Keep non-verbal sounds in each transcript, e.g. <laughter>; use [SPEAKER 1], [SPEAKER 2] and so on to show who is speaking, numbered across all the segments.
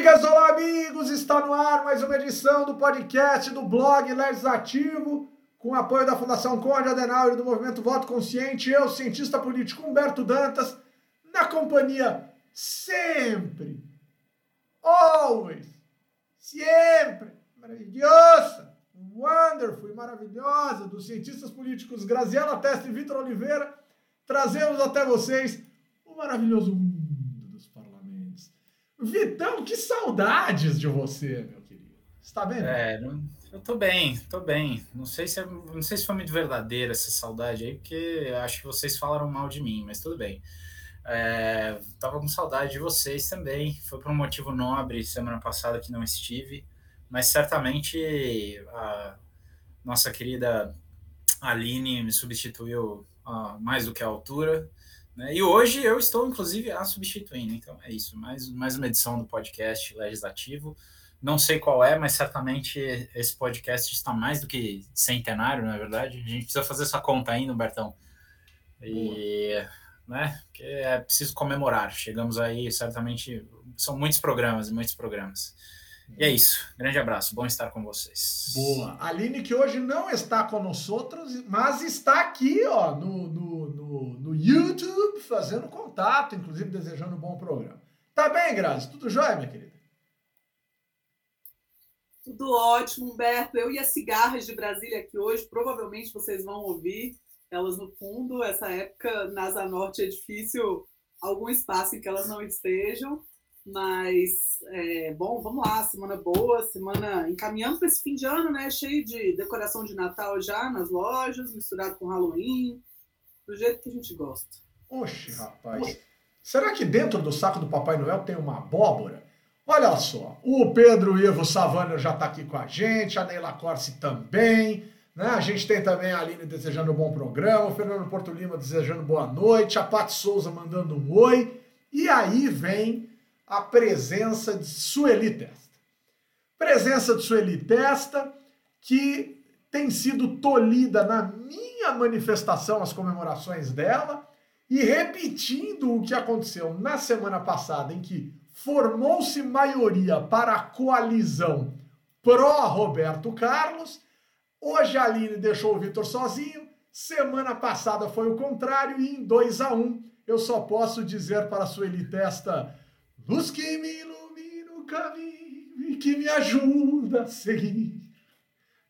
[SPEAKER 1] amigas, olá amigos, está no ar mais uma edição do podcast do blog Legislativo, com apoio da Fundação Conde Adenauer e do Movimento Voto Consciente, eu, cientista político Humberto Dantas, na companhia sempre, always, sempre, maravilhosa, wonderful maravilhosa dos cientistas políticos Graziela Testa e Vitor Oliveira, trazemos até vocês o maravilhoso Vitão, que saudades de você, meu querido. Está bem?
[SPEAKER 2] É, eu tô bem, tô bem. Não sei se é, não sei se foi muito verdadeira essa saudade aí, porque acho que vocês falaram mal de mim, mas tudo bem. É, tava com saudade de vocês também. Foi por um motivo nobre semana passada que não estive, mas certamente a nossa querida Aline me substituiu uh, mais do que a altura. Né? E hoje eu estou, inclusive, a substituindo. Então é isso, mais, mais uma edição do podcast legislativo. Não sei qual é, mas certamente esse podcast está mais do que centenário, na é verdade. A gente precisa fazer essa conta ainda, Bertão. E, né, que é preciso comemorar. Chegamos aí, certamente, são muitos programas, muitos programas. E é isso. Grande abraço. Bom estar com vocês.
[SPEAKER 1] Boa. Aline, que hoje não está com nós outros, mas está aqui, ó, no, no, no, no YouTube, fazendo contato, inclusive desejando um bom programa. Tá bem, Grazi? Tudo jóia, minha querida?
[SPEAKER 3] Tudo ótimo, Humberto. Eu e as cigarras de Brasília aqui hoje, provavelmente vocês vão ouvir elas no fundo. Essa época, na Asa Norte, é difícil algum espaço em que elas não estejam. Mas, é, bom, vamos lá, semana boa, semana encaminhando para esse fim de ano, né? Cheio de decoração de Natal já nas lojas, misturado com Halloween, do jeito que a gente gosta.
[SPEAKER 1] Oxe, rapaz. Oxe. Será que dentro do saco do Papai Noel tem uma abóbora? Olha só, o Pedro Ivo Savana já está aqui com a gente, a Neila Corse também. Né? A gente tem também a Aline desejando um bom programa, o Fernando Porto Lima desejando boa noite, a Paty Souza mandando um oi. E aí vem a presença de Sueli Testa. Presença de Sueli Testa, que tem sido tolhida na minha manifestação, as comemorações dela, e repetindo o que aconteceu na semana passada, em que formou-se maioria para a coalizão pró-Roberto Carlos. Hoje a Aline deixou o Vitor sozinho. Semana passada foi o contrário, e em 2 a 1 um, eu só posso dizer para a Sueli Testa luz que me ilumina o caminho e que me ajuda a seguir.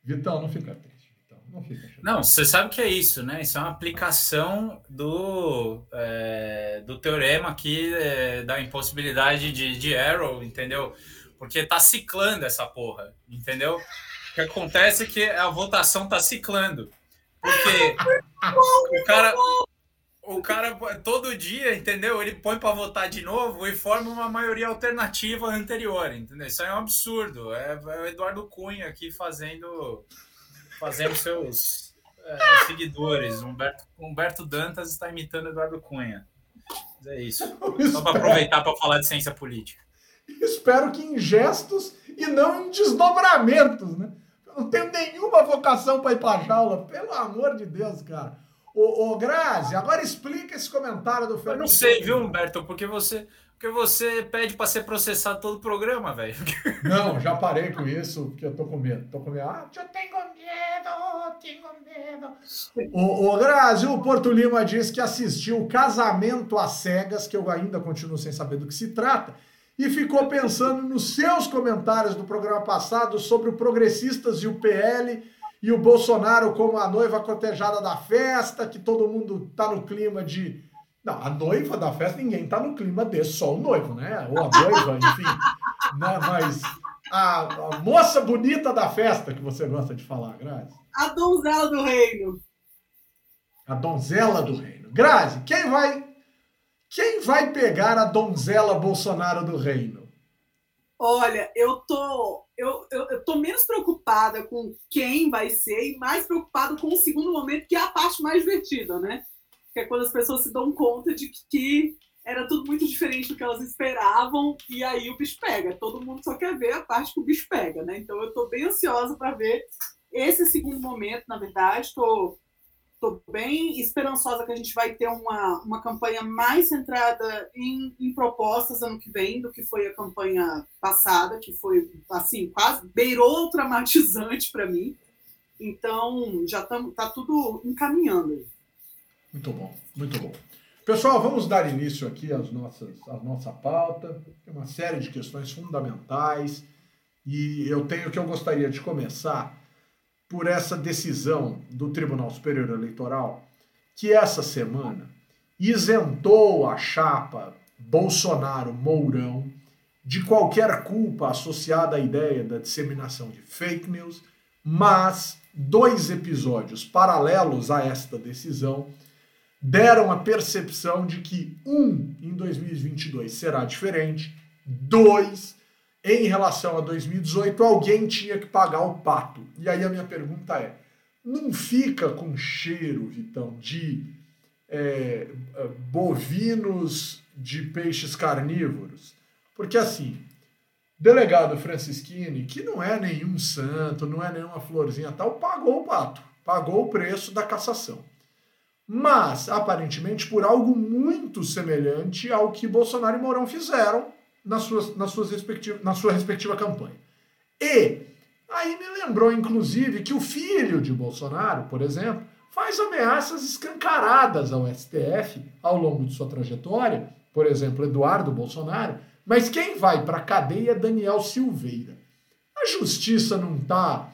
[SPEAKER 1] Vitão, não fica triste. Vitão, não fica triste.
[SPEAKER 2] Não, você sabe que é isso, né? Isso é uma aplicação do, é, do teorema aqui é, da impossibilidade de, de Arrow, entendeu? Porque tá ciclando essa porra, entendeu? O que acontece é que a votação tá ciclando. Porque <laughs> o cara, o cara todo dia, entendeu? Ele põe para votar de novo e forma uma maioria alternativa anterior, entendeu? Isso é um absurdo. É, é o Eduardo Cunha aqui fazendo fazendo seus é, seguidores. Humberto, Humberto Dantas está imitando Eduardo Cunha. Mas é isso. Só para aproveitar para falar de ciência política.
[SPEAKER 1] Espero que em gestos e não em desdobramentos, né? Eu não tenho nenhuma vocação para ir para jaula, pelo amor de Deus, cara. Ô, ô Grazi, agora explica esse comentário do
[SPEAKER 2] Fernando. Eu não sei, viu, Humberto? Porque você, porque você pede para ser processado todo o programa, velho. <laughs>
[SPEAKER 1] Não, já parei com isso, porque eu tô com medo. Tô com medo. Ah, eu tenho medo, tenho medo. Ô, ô Grazi, o Porto Lima diz que assistiu Casamento às Cegas, que eu ainda continuo sem saber do que se trata, e ficou pensando nos seus comentários do programa passado sobre o Progressistas e o PL e o Bolsonaro como a noiva cotejada da festa, que todo mundo tá no clima de. Não, a noiva da festa, ninguém tá no clima desse, só o noivo, né? Ou a noiva, <laughs> enfim. né? Mas a, a, moça bonita da festa que você gosta de falar, Grazi.
[SPEAKER 3] A donzela do reino.
[SPEAKER 1] A donzela do reino. Grazi, quem vai. Quem vai pegar a donzela Bolsonaro do reino?
[SPEAKER 3] Olha, eu tô eu, eu, eu tô menos preocupada com quem vai ser e mais preocupada com o segundo momento, que é a parte mais divertida, né? Que é quando as pessoas se dão conta de que, era tudo muito diferente do que elas esperavam e aí o bicho pega. Todo mundo só quer ver a parte que o bicho pega, né? Então eu tô bem ansiosa para ver esse segundo momento, na verdade. Tô estou bem esperançosa que a gente vai ter uma, uma campanha mais centrada em, em, propostas ano que vem do que foi a campanha passada, que foi assim quase beirou traumatizante para mim. Então já está tudo encaminhando.
[SPEAKER 1] Muito bom, muito bom. Pessoal, vamos dar início aqui às nossas, à nossa pauta. Tem uma série de questões fundamentais e eu tenho que eu gostaria de começar por essa decisão do Tribunal Superior Eleitoral, que essa semana isentou a chapa Bolsonaro-Mourão de qualquer culpa associada à ideia da disseminação de fake news, mas dois episódios paralelos a esta decisão deram a percepção de que, um, em 2022 será diferente, dois, em relação a 2018, alguém tinha que pagar o pato. E aí a minha pergunta é: não fica com cheiro, Vitão, de é, é, bovinos de peixes carnívoros? Porque assim, delegado Francisquini, que não é nenhum santo, não é nenhuma florzinha tal, pagou o pato, pagou o preço da cassação. Mas, aparentemente, por algo muito semelhante ao que Bolsonaro e Mourão fizeram nas suas, nas suas respectivas, na sua respectiva campanha. E aí me lembrou, inclusive, que o filho de Bolsonaro, por exemplo, faz ameaças escancaradas ao STF ao longo de sua trajetória, por exemplo, Eduardo Bolsonaro, mas quem vai para a cadeia é Daniel Silveira. A justiça não está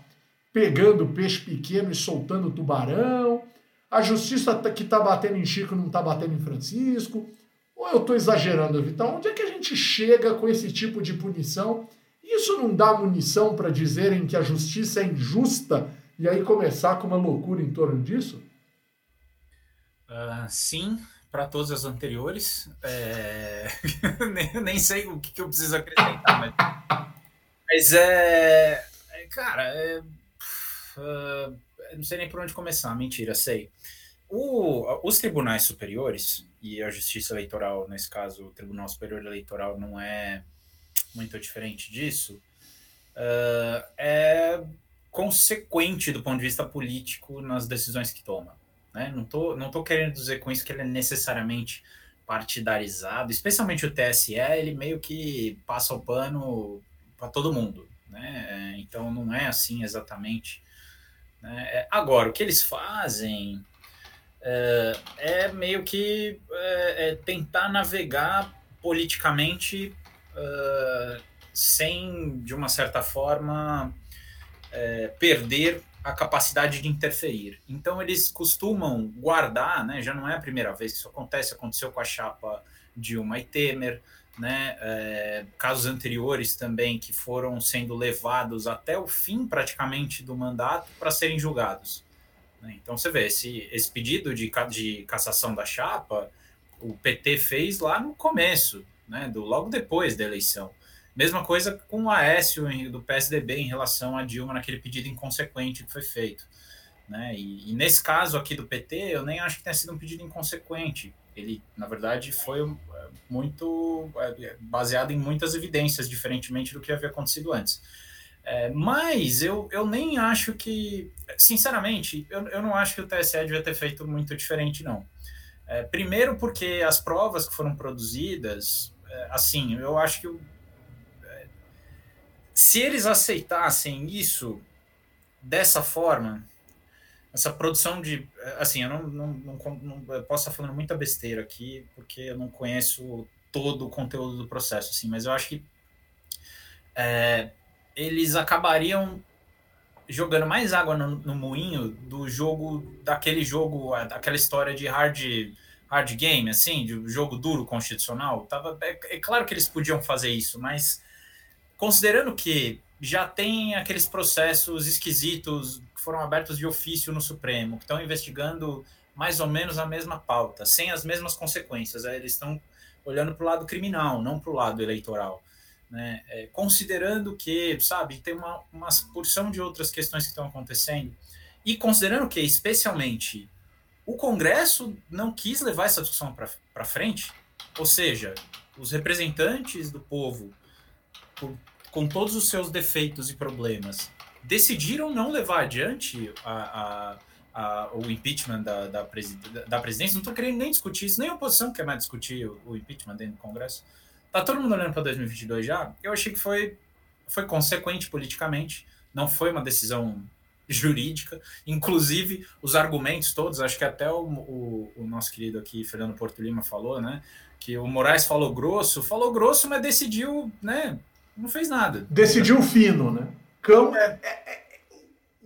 [SPEAKER 1] pegando peixe pequeno e soltando tubarão, a justiça tá, que está batendo em Chico não está batendo em Francisco, ou eu estou exagerando, Vitão? Onde é que a gente chega com esse tipo de punição? Isso não dá munição para dizerem que a justiça é injusta e aí começar com uma loucura em torno disso?
[SPEAKER 2] Uh, sim, para todas as anteriores. É... <laughs> nem, nem, sei o que, que, eu preciso acrescentar, mas, mas é. Cara, é... Uh, não sei nem por onde começar, mentira, sei. O, os tribunais superiores, e a Justiça Eleitoral, nesse caso, o Tribunal Superior Eleitoral, não é muito diferente disso, uh, é consequente do ponto de vista político nas decisões que toma. Né? Não estou não tô querendo dizer com isso que ele é necessariamente partidarizado, especialmente o TSE, ele meio que passa o pano para todo mundo. Né? Então não é assim exatamente. Né? Agora, o que eles fazem é, é meio que é, é tentar navegar politicamente uh, sem, de uma certa forma, é, perder a capacidade de interferir. Então eles costumam guardar, né, já não é a primeira vez que isso acontece, aconteceu com a chapa Dilma e Temer, né, é, casos anteriores também que foram sendo levados até o fim praticamente do mandato para serem julgados. Né? Então você vê, esse, esse pedido de, de cassação da chapa, o PT fez lá no começo, né, do, logo depois da eleição. Mesma coisa com o Aécio do PSDB em relação a Dilma naquele pedido inconsequente que foi feito. Né? E, e, nesse caso aqui do PT, eu nem acho que tenha sido um pedido inconsequente. Ele, na verdade, foi é, muito é, baseado em muitas evidências, diferentemente do que havia acontecido antes. É, mas eu, eu nem acho que, sinceramente, eu, eu não acho que o TSE devia ter feito muito diferente, não. É, primeiro, porque as provas que foram produzidas, é, assim, eu acho que é, se eles aceitassem isso dessa forma, essa produção de. Assim, eu não, não, não, não posso estar falando muita besteira aqui, porque eu não conheço todo o conteúdo do processo, assim, mas eu acho que. É, eles acabariam jogando mais água no, no, moinho do jogo, daquele jogo, aquela história de hard, hard game, assim, de jogo duro constitucional. Tava, é, é claro que eles podiam fazer isso, mas considerando que já tem aqueles processos esquisitos que foram abertos de ofício no Supremo, que estão investigando mais ou menos a mesma pauta, sem as mesmas consequências. Eles estão olhando para o lado criminal, não para o lado eleitoral né? É, considerando que, sabe, tem uma, uma porção de outras questões que estão acontecendo, e considerando que, especialmente, o Congresso não quis levar essa discussão para frente, ou seja, os representantes do povo, com todos os seus defeitos e problemas, decidiram não levar adiante a, a, a, o impeachment da, da, da presidência. Não estou querendo nem discutir isso, nem a oposição quer mais discutir o, o impeachment dentro do Congresso. Tá todo mundo olhando para 2022 já? Eu achei que foi, foi consequente politicamente, não foi uma decisão jurídica, inclusive os argumentos todos, acho que até o, o, o, nosso querido aqui, Fernando Porto Lima, falou, né? Que o Moraes falou grosso, falou grosso, mas decidiu, né? Não fez nada.
[SPEAKER 1] Decidiu fino, né? Cão é, é, é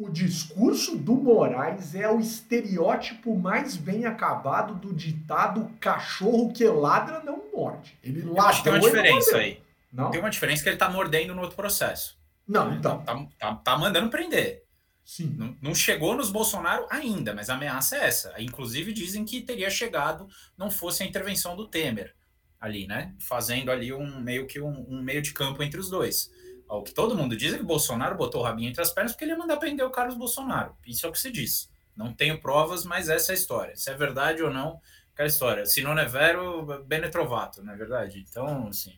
[SPEAKER 1] o discurso do Moraes é o estereótipo mais bem acabado do ditado cachorro que ladra não morde.
[SPEAKER 2] Ele ladra. Tem uma diferença aí. Não? Tem uma diferença que ele tá mordendo no outro processo.
[SPEAKER 1] Não, então.
[SPEAKER 2] Tá, tá, tá mandando prender. Sim. Não, não, chegou nos Bolsonaro ainda, mas a ameaça é essa. Inclusive dizem que teria chegado, não fosse a intervenção do Temer ali, né? Fazendo ali um meio que um, um meio de campo entre os dois. O que todo mundo diz é que Bolsonaro botou o rabinho entre as pernas porque ele ia mandar prender o Carlos Bolsonaro. Isso é o que se diz. Não tenho provas, mas essa é a história. Se é verdade ou não, aquela história. Se não é vero, bene trovato, não é verdade? Então, assim,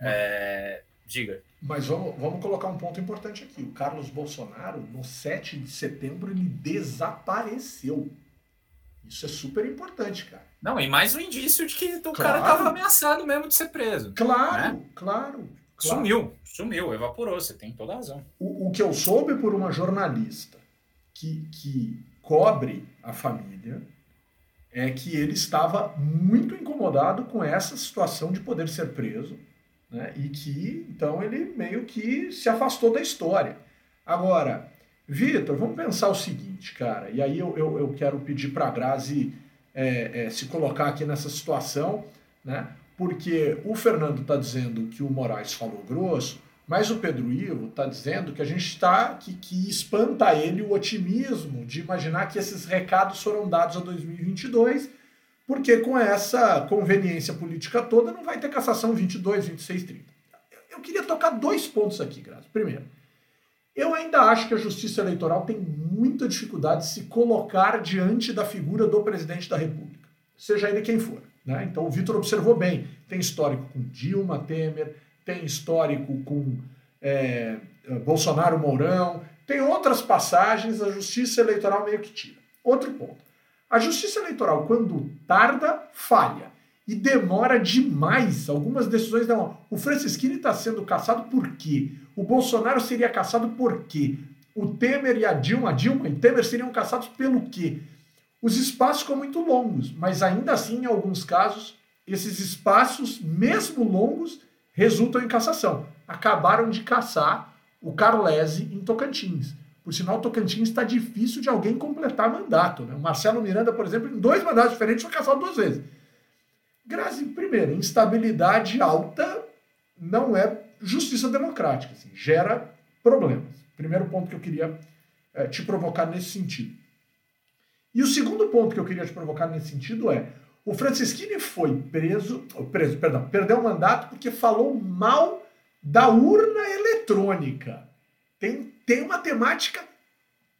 [SPEAKER 2] é... diga.
[SPEAKER 1] Mas vamos, vamos colocar um ponto importante aqui. O Carlos Bolsonaro, no 7 de setembro, ele desapareceu. Isso é super importante, cara.
[SPEAKER 2] Não, e mais um indício de que o claro. cara estava ameaçado mesmo de ser preso.
[SPEAKER 1] Claro, né? claro.
[SPEAKER 2] Claro. Sumiu, sumiu, evaporou, você tem toda a razão.
[SPEAKER 1] O, o que eu soube por uma jornalista que, que cobre a família é que ele estava muito incomodado com essa situação de poder ser preso né, e que então ele meio que se afastou da história. Agora, Vitor, vamos pensar o seguinte, cara, e aí eu, eu, eu quero pedir para a Grazi é, é, se colocar aqui nessa situação, né? Porque o Fernando está dizendo que o Moraes falou grosso, mas o Pedro Ivo está dizendo que a gente está que, que espanta ele o otimismo de imaginar que esses recados foram dados a 2022, porque com essa conveniência política toda não vai ter cassação 22, 26, 30. Eu queria tocar dois pontos aqui, Graça. Primeiro, eu ainda acho que a Justiça Eleitoral tem muita dificuldade de se colocar diante da figura do presidente da República, seja ele quem for. Né? Então o Vitor observou bem: tem histórico com Dilma Temer, tem histórico com é, Bolsonaro Mourão, tem outras passagens, a justiça eleitoral meio que tira. Outro ponto. A justiça eleitoral, quando tarda, falha. E demora demais. Algumas decisões não. O Francisquini está sendo caçado por quê? O Bolsonaro seria caçado por quê? O Temer e a Dilma, a Dilma e Temer seriam caçados pelo quê? Os espaços ficam muito longos, mas ainda assim, em alguns casos, esses espaços, mesmo longos, resultam em cassação. Acabaram de caçar o Carlese em Tocantins. Por sinal, Tocantins está difícil de alguém completar mandato. Né? O Marcelo Miranda, por exemplo, em dois mandatos diferentes foi caçado duas vezes. Grazi, primeiro, instabilidade alta não é justiça democrática. Assim, gera problemas. Primeiro ponto que eu queria é, te provocar nesse sentido. E o segundo ponto que eu queria te provocar nesse sentido é: o Francisquini foi preso, preso, perdão, perdeu o mandato porque falou mal da urna eletrônica. Tem, tem uma temática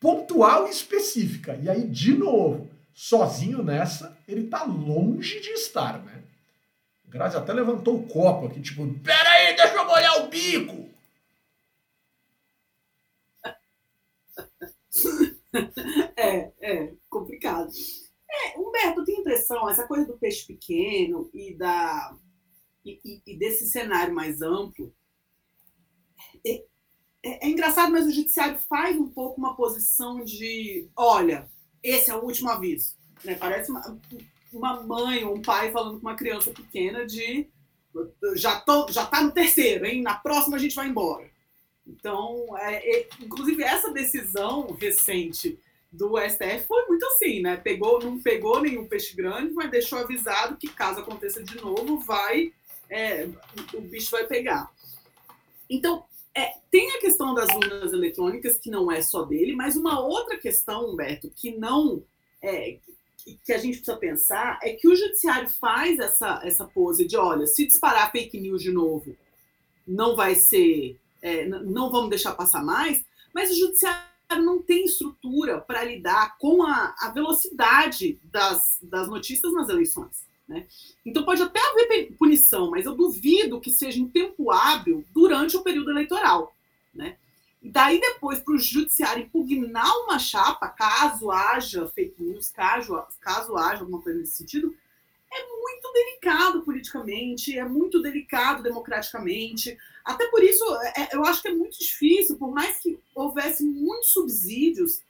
[SPEAKER 1] pontual e específica. E aí, de novo, sozinho nessa, ele está longe de estar, né? O Grazi até levantou o copo aqui, tipo, peraí, deixa eu molhar o bico! <laughs>
[SPEAKER 3] é, é complicado. É, Humberto, tem impressão, essa coisa do peixe pequeno e, da, e, e desse cenário mais amplo. É, é, é, engraçado, mas o judiciário faz um pouco uma posição de: olha, esse é o último aviso. Né? Parece uma, uma mãe ou um pai falando com uma criança pequena de já, tô, já tá no terceiro, hein? Na próxima a gente vai embora. Então, é, é, inclusive, essa decisão recente do STF foi muito assim, né? Pegou, não pegou nenhum peixe grande, mas deixou avisado que caso aconteça de novo, vai é, o bicho vai pegar. Então, é, tem a questão das urnas eletrônicas, que não é só dele, mas uma outra questão, Humberto, que não é, que a gente precisa pensar é que o judiciário faz essa, essa pose de, olha, se disparar fake news de novo, não vai ser é, não vamos deixar passar mais, mas o judiciário não tem estrutura para lidar com a, a velocidade das, das notícias nas eleições. Né? Então pode até haver punição, mas eu duvido que seja em tempo hábil durante o período eleitoral. Né? daí depois para o judiciário impugnar uma chapa, caso haja fake news, caso, caso haja alguma coisa nesse sentido, é muito delicado politicamente, é muito delicado democraticamente. Até por isso, é, eu acho que é muito difícil, por mais que houvesse muitos subsídios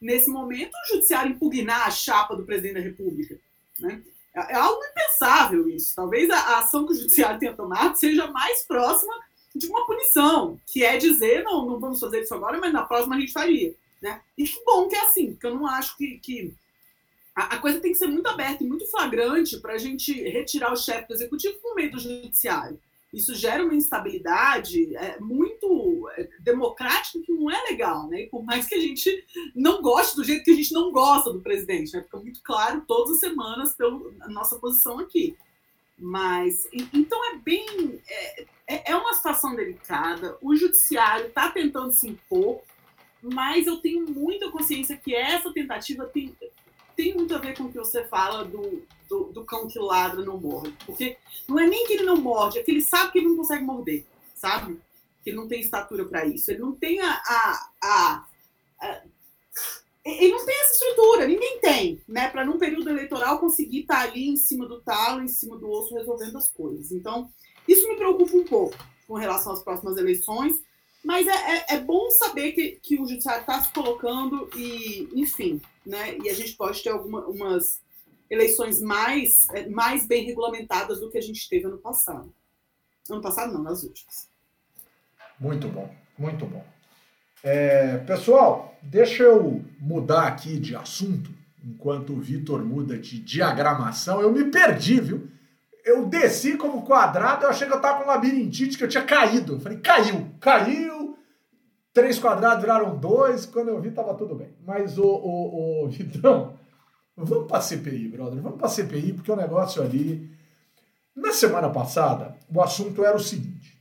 [SPEAKER 3] nesse momento, o judiciário impugnar a chapa do presidente da República. Né? É, é algo impensável isso. Talvez a, ação que o judiciário tenha tomado seja mais próxima de uma punição, que é dizer, não, não vamos fazer isso agora, mas na próxima a gente faria. Né? E que bom que é assim, porque eu não acho que, que a, coisa tem que ser muito aberta e muito flagrante para a gente retirar o chefe do executivo por meio do judiciário. Isso gera uma instabilidade é, muito é, democrática que não é legal, né? E por mais que a gente não goste do jeito que a gente não gosta do presidente, né? Fica muito claro todas as semanas pela nossa posição aqui. Mas, então é bem. É, é, é uma situação delicada. O judiciário está tentando se impor, mas eu tenho muita consciência que essa tentativa tem, tem muito a ver com o que você fala do, do, do, cão que ladra não morde. Porque não é nem que ele não morde, é que ele sabe que ele não consegue morder, sabe? Que ele não tem estatura para isso. Ele não tem a, a, a, a, Ele não tem essa estrutura, ninguém tem, né? Para num período eleitoral conseguir estar tá ali em cima do talo, em cima do osso, resolvendo as coisas. Então, isso me preocupa um pouco com relação às próximas eleições. Mas é, é, é, bom saber que, que o judiciário está se colocando e, enfim, né? E a gente pode ter algumas eleições mais, é, mais bem regulamentadas do que a gente teve ano passado. Ano passado não, nas últimas.
[SPEAKER 1] Muito bom, muito bom. É, pessoal, deixa eu mudar aqui de assunto, enquanto o Vitor muda de diagramação. Eu me perdi, viu? eu desci como quadrado, eu achei que eu tava com labirintite, que eu tinha caído. Eu falei, caiu, caiu. Três quadrados viraram dois. Quando eu vi, tava tudo bem. Mas, o, o, o Vitão, vamos pra CPI, brother. Vamos pra CPI, porque o negócio ali. Na semana passada, o assunto era o seguinte: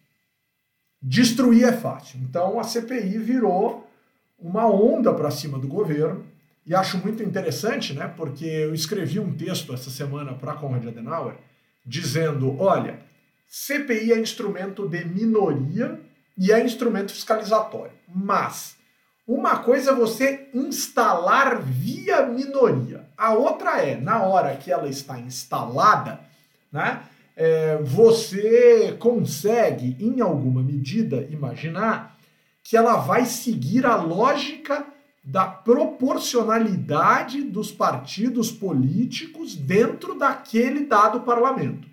[SPEAKER 1] destruir é fácil. Então a CPI virou uma onda para cima do governo. E acho muito interessante, né? Porque eu escrevi um texto essa semana para Conrad Adenauer dizendo: olha, CPI é instrumento de minoria e é instrumento fiscalizatório. Mas uma coisa é você instalar via minoria, a outra é, na hora que ela está instalada, né, é, você consegue, em alguma medida, imaginar que ela vai seguir a lógica da proporcionalidade dos partidos políticos dentro daquele dado parlamento.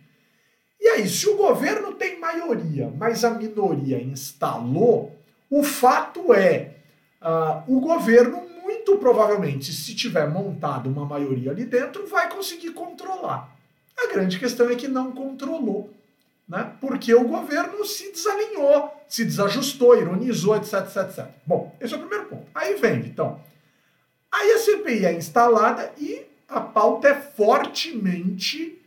[SPEAKER 1] E aí, se o governo tem maioria, mas a minoria instalou, o fato é, uh, o governo, muito provavelmente, se tiver montado uma maioria ali dentro, vai conseguir controlar. A grande questão é que não controlou, né? porque o governo se desalinhou se desajustou, ironizou, etc, etc, etc. Bom, esse é o primeiro ponto. Aí vem, então. Aí a CPI é instalada e a pauta é fortemente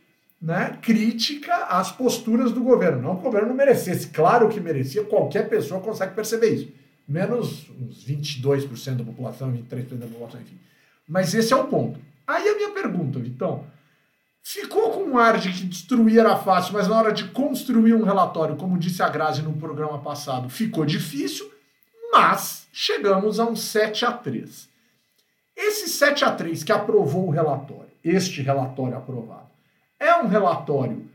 [SPEAKER 1] né, crítica às posturas do governo. Não que o governo não merecesse, claro que merecia, qualquer pessoa consegue perceber isso. Menos uns 22% da população, 23% da população, enfim. Mas esse é o ponto. Aí a minha pergunta, Vitão, ficou com um ar de que destruir era fácil, mas na hora de construir um relatório, como disse a Grazi no programa passado, ficou difícil, mas chegamos a um 7 a 3. Esse 7 a 3 que aprovou o relatório, este relatório aprovado, é um relatório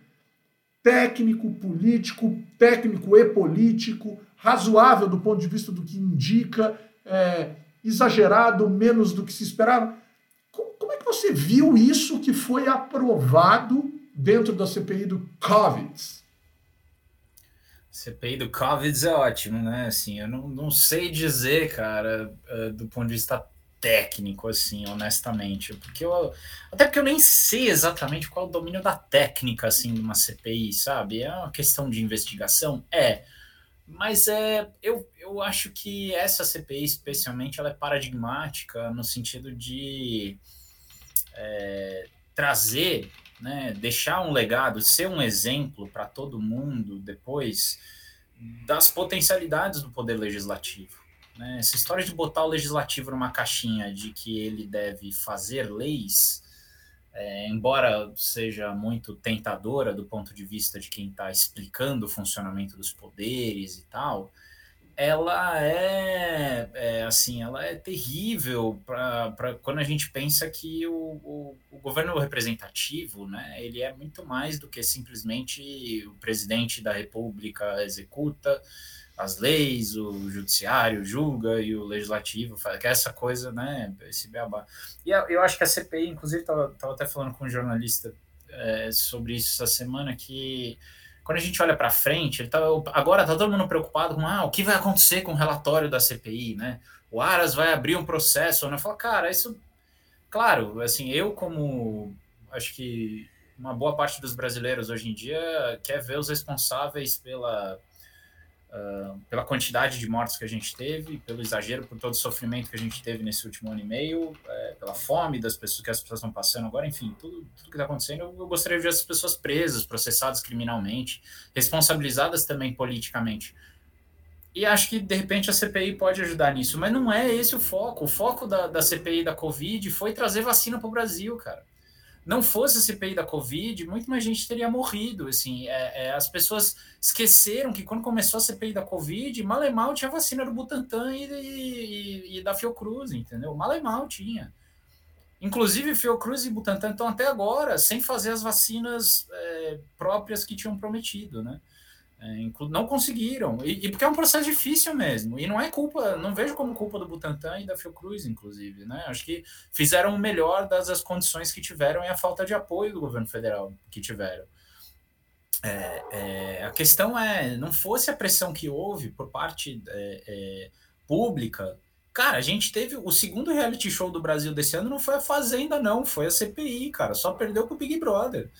[SPEAKER 1] técnico, político, técnico e político, razoável do ponto de vista do que indica, é, exagerado, menos do que se esperava você viu isso que foi aprovado dentro da CPI do Covid?
[SPEAKER 2] CPI do Covid é ótimo, né? Assim, eu não, não sei dizer, cara, uh, do ponto de vista técnico, assim, honestamente, porque eu até porque eu nem sei exatamente qual é o domínio da técnica, assim, de uma CPI, sabe? É uma questão de investigação, é, mas é, eu, eu acho que essa CPI, especialmente, ela é paradigmática no sentido de é, trazer, né, deixar um legado, ser um exemplo para todo mundo depois das potencialidades do poder legislativo. Né? Essa história de botar o legislativo numa caixinha de que ele deve fazer leis, é, embora seja muito tentadora do ponto de vista de quem está explicando o funcionamento dos poderes e tal, ela é, é, assim, ela é terrível para quando a gente pensa que o, o, o, governo representativo, né, ele é muito mais do que simplesmente o presidente da república executa as leis, o judiciário julga e o legislativo faz, que é essa coisa, né, esse beabá. E eu acho que a CPI, inclusive, estava até falando com um jornalista é, sobre isso essa semana, que quando a gente olha para frente, tá, agora está todo mundo preocupado com ah, o que vai acontecer com o relatório da CPI, né? O Aras vai abrir um processo, né? Fala, cara, isso, claro, assim, eu como acho que uma boa parte dos brasileiros hoje em dia quer ver os responsáveis pela uh, pela quantidade de mortes que a gente teve, pelo exagero, por todo o sofrimento que a gente teve nesse último ano e meio, é, pela fome das pessoas que as pessoas estão passando agora, enfim, tudo, tudo que está acontecendo, eu, eu gostaria de ver essas pessoas presas, processadas criminalmente, responsabilizadas também politicamente. E acho que, de repente, a CPI pode ajudar nisso. Mas não é esse o foco. O foco da, da CPI da Covid foi trazer vacina para o Brasil, cara não fosse a CPI da Covid, muito mais gente teria morrido. Assim, é, é, as pessoas esqueceram que quando começou a CPI da Covid, mal e mal tinha vacina do Butantan e, e, e da Fiocruz, entendeu? Mal e mal tinha. Inclusive, Fiocruz e Butantan estão até agora sem fazer as vacinas é, próprias que tinham prometido, né? É, não conseguiram, e, e, porque é um processo difícil mesmo, e não é culpa, não vejo como culpa do Butantan e da Fiocruz, inclusive, né? Acho que fizeram o melhor das as condições que tiveram e a falta de apoio do governo federal que tiveram. É, é, a questão é, não fosse a pressão que houve por parte é, é, pública, cara, a gente teve o segundo reality show do Brasil desse ano não foi a Fazenda, não, foi a CPI, cara, só perdeu com o Big Brother.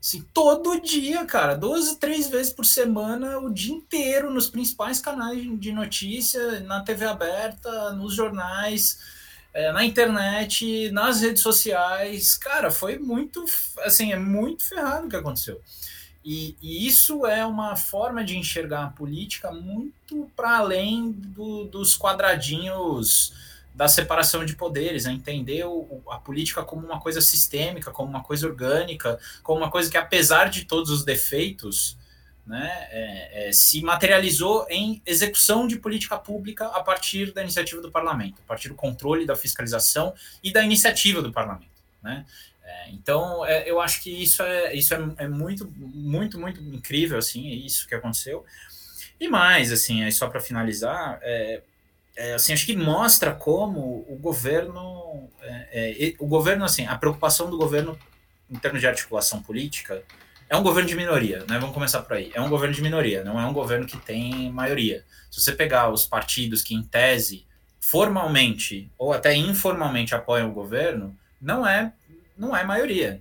[SPEAKER 2] Assim, todo dia, cara, duas, três vezes por semana, o dia inteiro, nos principais canais de notícia, na TV aberta, nos jornais, é, na internet, nas redes sociais. Cara, foi muito, assim, é muito ferrado o que aconteceu. E, e isso é uma forma de enxergar a política muito para além do, dos quadradinhos da separação de poderes, a entender o, a política como uma coisa sistêmica, como uma coisa orgânica, como uma coisa que, apesar de todos os defeitos, né, é, é, se materializou em execução de política pública a partir da iniciativa do parlamento, a partir do controle da fiscalização e da iniciativa do parlamento. Né? É, então, é, eu acho que isso é, isso é, é, muito, muito, muito incrível, assim, é isso que aconteceu. E mais, assim, só para finalizar, é, assim, acho que mostra como o governo, é, é, o governo, assim, a preocupação do governo em termos de articulação política é um governo de minoria, né? Vamos começar por aí. É um governo de minoria, não é um governo que tem maioria. Se você pegar os partidos que, em tese, formalmente ou até informalmente apoiam o governo, não é, não é maioria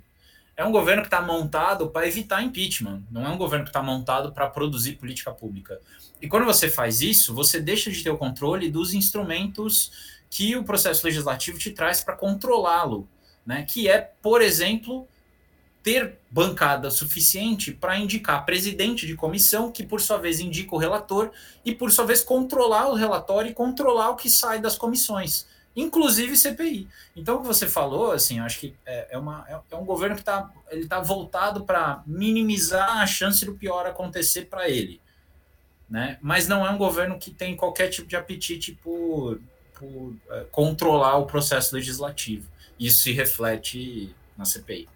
[SPEAKER 2] é um governo que está montado para evitar impeachment, não é um governo que está montado para produzir política pública. E quando você faz isso, você deixa de ter o controle dos instrumentos que o processo legislativo te traz para controlá-lo, né? Que é, por exemplo, ter bancada suficiente para indicar presidente de comissão, que por sua vez indica o relator, e por sua vez controlar o relatório e controlar o que sai das comissões inclusive CPI. Então, o que você falou, assim, acho que é, é, uma, é, é um governo que está tá voltado para minimizar a chance do pior acontecer para ele. Né? Mas não é um governo que tem qualquer tipo de apetite por, por é, controlar o processo legislativo. Isso se reflete na CPI.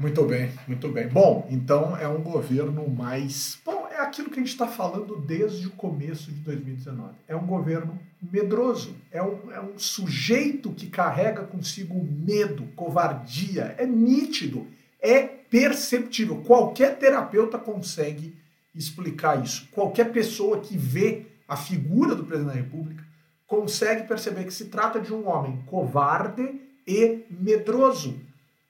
[SPEAKER 1] Muito bem, muito bem. Bom, então é um governo mais. Bom, é aquilo que a gente está falando desde o começo de 2019. É um governo medroso, é um, é um sujeito que carrega consigo medo, covardia. É nítido, é perceptível. Qualquer terapeuta consegue explicar isso. Qualquer pessoa que vê a figura do presidente da República consegue perceber que se trata de um homem covarde e medroso.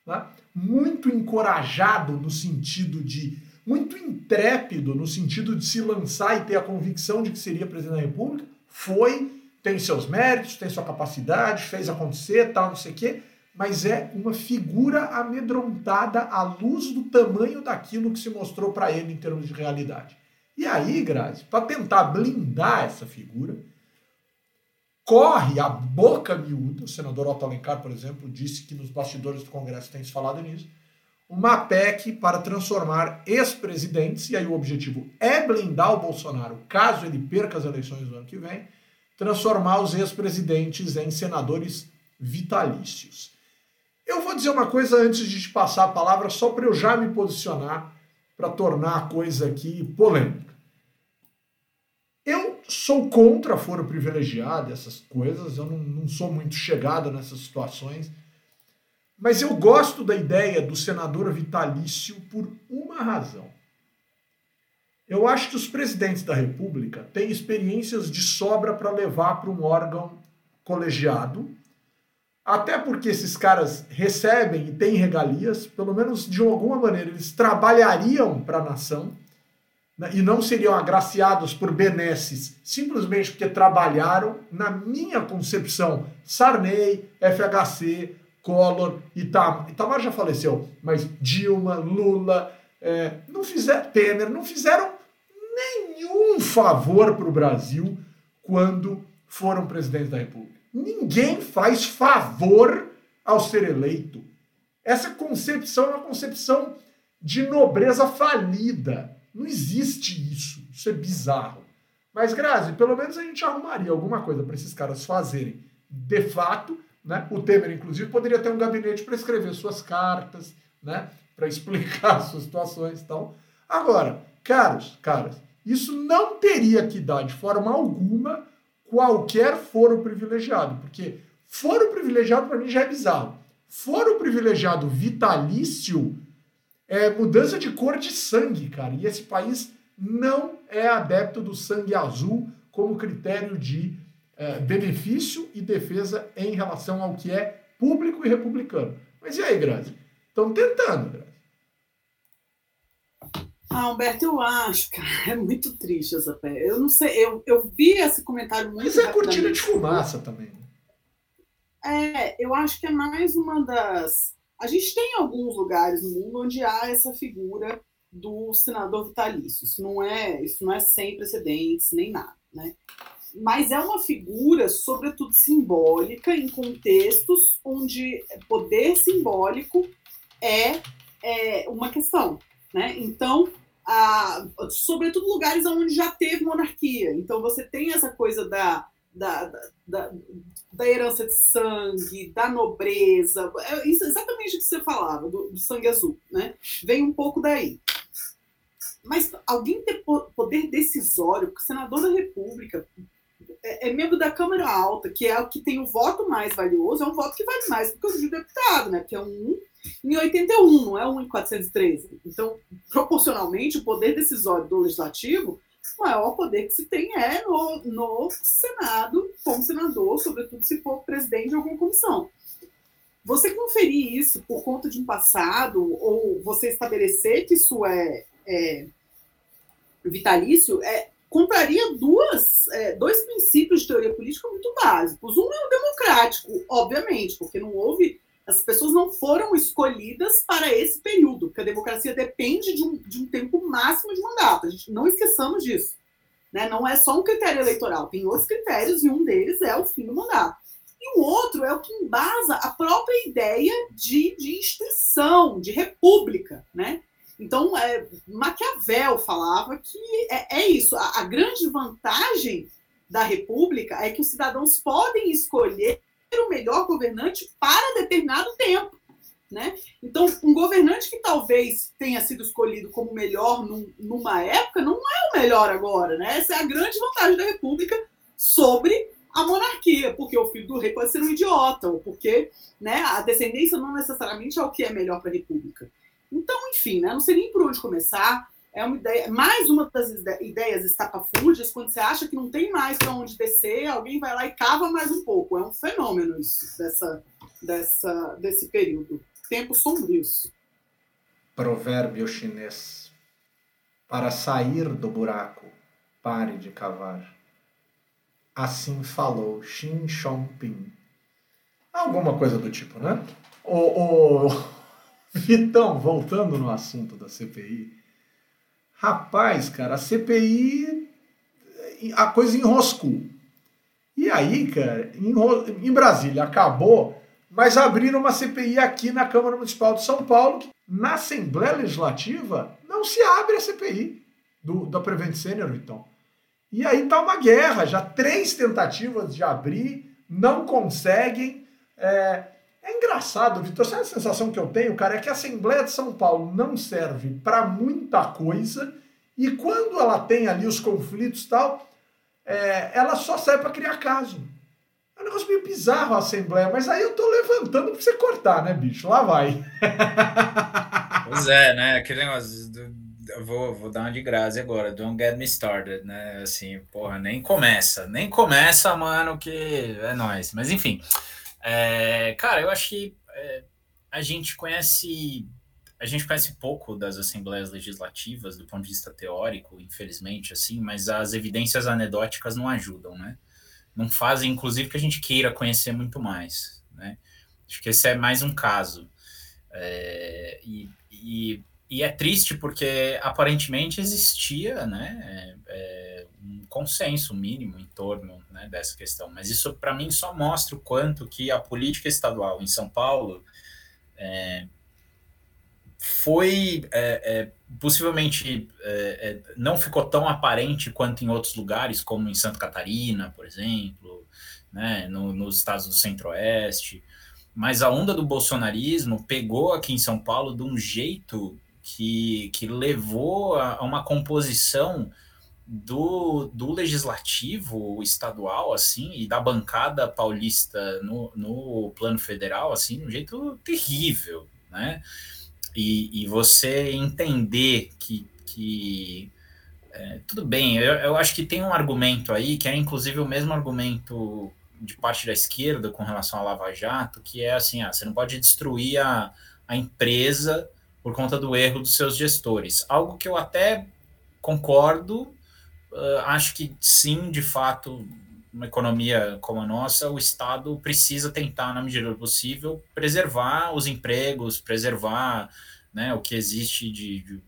[SPEAKER 1] Né? Muito encorajado no sentido de. muito intrépido no sentido de se lançar e ter a convicção de que seria presidente da República, foi, tem seus méritos, tem sua capacidade, fez acontecer, tal, não sei o quê, mas é uma figura amedrontada à luz do tamanho daquilo que se mostrou para ele em termos de realidade. E aí, Grazi, para tentar blindar essa figura, corre a boca miúda, o senador Otto Alencar, por exemplo, disse que nos bastidores do Congresso tem se falado nisso, uma PEC para transformar ex-presidentes, e aí o objetivo é blindar o Bolsonaro caso ele perca as eleições do ano que vem, transformar os ex-presidentes em senadores vitalícios. Eu vou dizer uma coisa antes de te passar a palavra, só para eu já me posicionar para tornar a coisa aqui polêmica. Sou contra foro privilegiado, essas coisas, eu não, não sou muito chegado nessas situações. Mas eu gosto da ideia do senador vitalício por uma razão. Eu acho que os presidentes da República têm experiências de sobra para levar para um órgão colegiado, até porque esses caras recebem e têm regalias, pelo menos de alguma maneira, eles trabalhariam para a nação e não seriam agraciados por benesses simplesmente porque trabalharam, na minha concepção, Sarney, FHC, Collor, Itamar, Itamar já faleceu, mas Dilma, Lula, é, não fizeram, Temer, não fizeram nenhum favor para o Brasil quando foram presidentes da República. Ninguém faz favor ao ser eleito. Essa concepção é uma concepção de nobreza falida. Não existe isso. Isso é bizarro. Mas, Grazi, pelo menos a gente arrumaria alguma coisa para esses caras fazerem de fato né? O Temer, inclusive, poderia ter um gabinete para escrever suas cartas, né? para explicar <laughs> suas situações e tal. Agora, caros, caras, isso não teria que dar de forma alguma qualquer foro privilegiado, porque foro privilegiado para mim já é bizarro. Foro privilegiado vitalício é mudança de cor de sangue, cara. E esse país não é adepto do sangue azul como critério de é, benefício e defesa em relação ao que é público e republicano. Mas e aí, Grazi? Estão tentando, Grazi.
[SPEAKER 3] Ah, Humberto, eu acho, cara, é muito triste essa pé. Eu não sei, eu, eu vi esse comentário muito.
[SPEAKER 1] Mas é cortina de fumaça também. Né?
[SPEAKER 3] É, eu acho que é mais uma das. A gente tem alguns lugares no mundo onde há essa figura do senador vitalício. Isso não é, isso não é sem precedentes nem nada, né? mas é uma figura, sobretudo simbólica, em contextos onde poder simbólico é, é uma questão. Né? Então, a, sobretudo lugares onde já teve monarquia. Então, você tem essa coisa da, da, da, da herança de sangue, da nobreza, é isso exatamente o que você falava, do, do sangue azul. Né? Vem um pouco daí. Mas alguém ter poder decisório, porque o senador da República é, é, membro da Câmara Alta, que é o que tem o voto mais valioso, é um voto que vale mais do que o de deputado, né? Que é um em 81, não é um em 413. Então, proporcionalmente, o poder decisório do legislativo, o maior poder que se tem é no, no Senado, como senador, sobretudo se for presidente de alguma comissão. Você conferir isso por conta de um passado, ou você estabelecer que isso é, é vitalício, é, contraria duas, é, dois princípios de teoria política muito básicos. Um é o democrático, obviamente, porque não houve. As pessoas não foram escolhidas para esse período, porque a democracia depende de um, de um tempo máximo de mandato. A gente não esqueçamos disso. Né? Não é só um critério eleitoral, tem outros critérios, e um deles é o fim do mandato. E o outro é o que embasa a própria ideia de, de instituição, de república. Né? Então, é, Maquiavel falava que é, é isso. A, a, grande vantagem da República é que os cidadãos podem escolher o melhor governante para determinado tempo. Né? Então, um governante que talvez tenha sido escolhido como melhor num, numa época não é o melhor agora. Né? Essa é a grande vantagem da República sobre a monarquia, porque o filho do rei pode ser um idiota, ou porque né, a descendência não necessariamente é o que é melhor para a República. Então, enfim, né? não sei nem por onde começar. É uma ideia, mais uma das ideias estapafúrdias, quando você acha que não tem mais para onde descer, alguém vai lá e cava mais um pouco. É um fenômeno isso, dessa, dessa, desse período. Tempos sombrios.
[SPEAKER 1] Provérbio chinês. Para sair do buraco, pare de cavar. Assim falou Xin Chongping. Alguma coisa do tipo, né? O, o, <laughs> Vitão, voltando no assunto da CPI. Rapaz, cara, a CPI, a coisa enroscou. E aí, cara, em Brasília acabou mas abriram uma CPI aqui na Câmara Municipal de São Paulo. Na Assembleia Legislativa não se abre a CPI do, da Prevent Senior, então. E aí tá uma guerra, já três tentativas de abrir, não conseguem. É, é engraçado, Vitor, sabe a sensação que eu tenho, cara, é que a Assembleia de São Paulo não serve para muita coisa e quando ela tem ali os conflitos e tal, é, ela só serve para criar caso. É um negócio meio bizarro a Assembleia, mas aí eu tô levantando para você cortar, né, bicho? Lá vai. <laughs>
[SPEAKER 2] Pois é, né? Aquele negócio. Do, vou, vou dar uma de graça agora. Don't get me started, né? Assim, porra, nem começa. Nem começa, mano, que é nóis. Mas enfim. É, cara, eu acho que é, a gente conhece. A gente conhece pouco das assembleias legislativas do ponto de vista teórico, infelizmente, assim, mas as evidências anedóticas não ajudam, né? não fazem, inclusive, que a gente queira conhecer muito mais. Né? Acho que esse é mais um caso. É, e, e, e, é triste porque aparentemente existia né, é, é, um consenso mínimo em torno né, dessa questão, mas isso para mim só mostra o quanto que a política estadual em São Paulo é, foi é, é, possivelmente é, é, não ficou tão aparente quanto em outros lugares, como em Santa Catarina, por exemplo, né, no, nos estados do Centro-Oeste. Mas a onda do bolsonarismo pegou aqui em São Paulo de um jeito que, que levou a, a uma composição do, do legislativo estadual, assim, e da bancada paulista no, no plano federal, assim, de um jeito terrível, né? e, e você entender que, que é, tudo bem, eu, eu acho que tem um argumento aí, que é inclusive o mesmo argumento de parte da esquerda com relação ao Lava Jato, que é assim, ah, você não pode destruir a, a empresa por conta do erro dos seus gestores. Algo que eu até concordo, uh, acho que sim, de fato, uma economia como a nossa, o Estado precisa tentar, na medida do possível, preservar os empregos, preservar né, o que existe de, de, de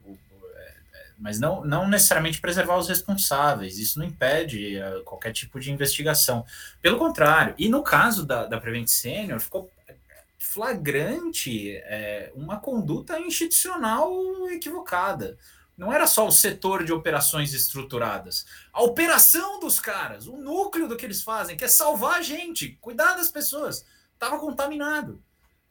[SPEAKER 2] é, mas não, não necessariamente preservar os responsáveis. Isso não impede uh, qualquer tipo de investigação. Pelo contrário, e no caso da, da Prevent Senior, ficou flagrante é, uma conduta institucional equivocada não era só o setor de operações estruturadas. A operação dos caras, o núcleo do que eles fazem, que é salvar a gente, cuidar das pessoas, estava contaminado.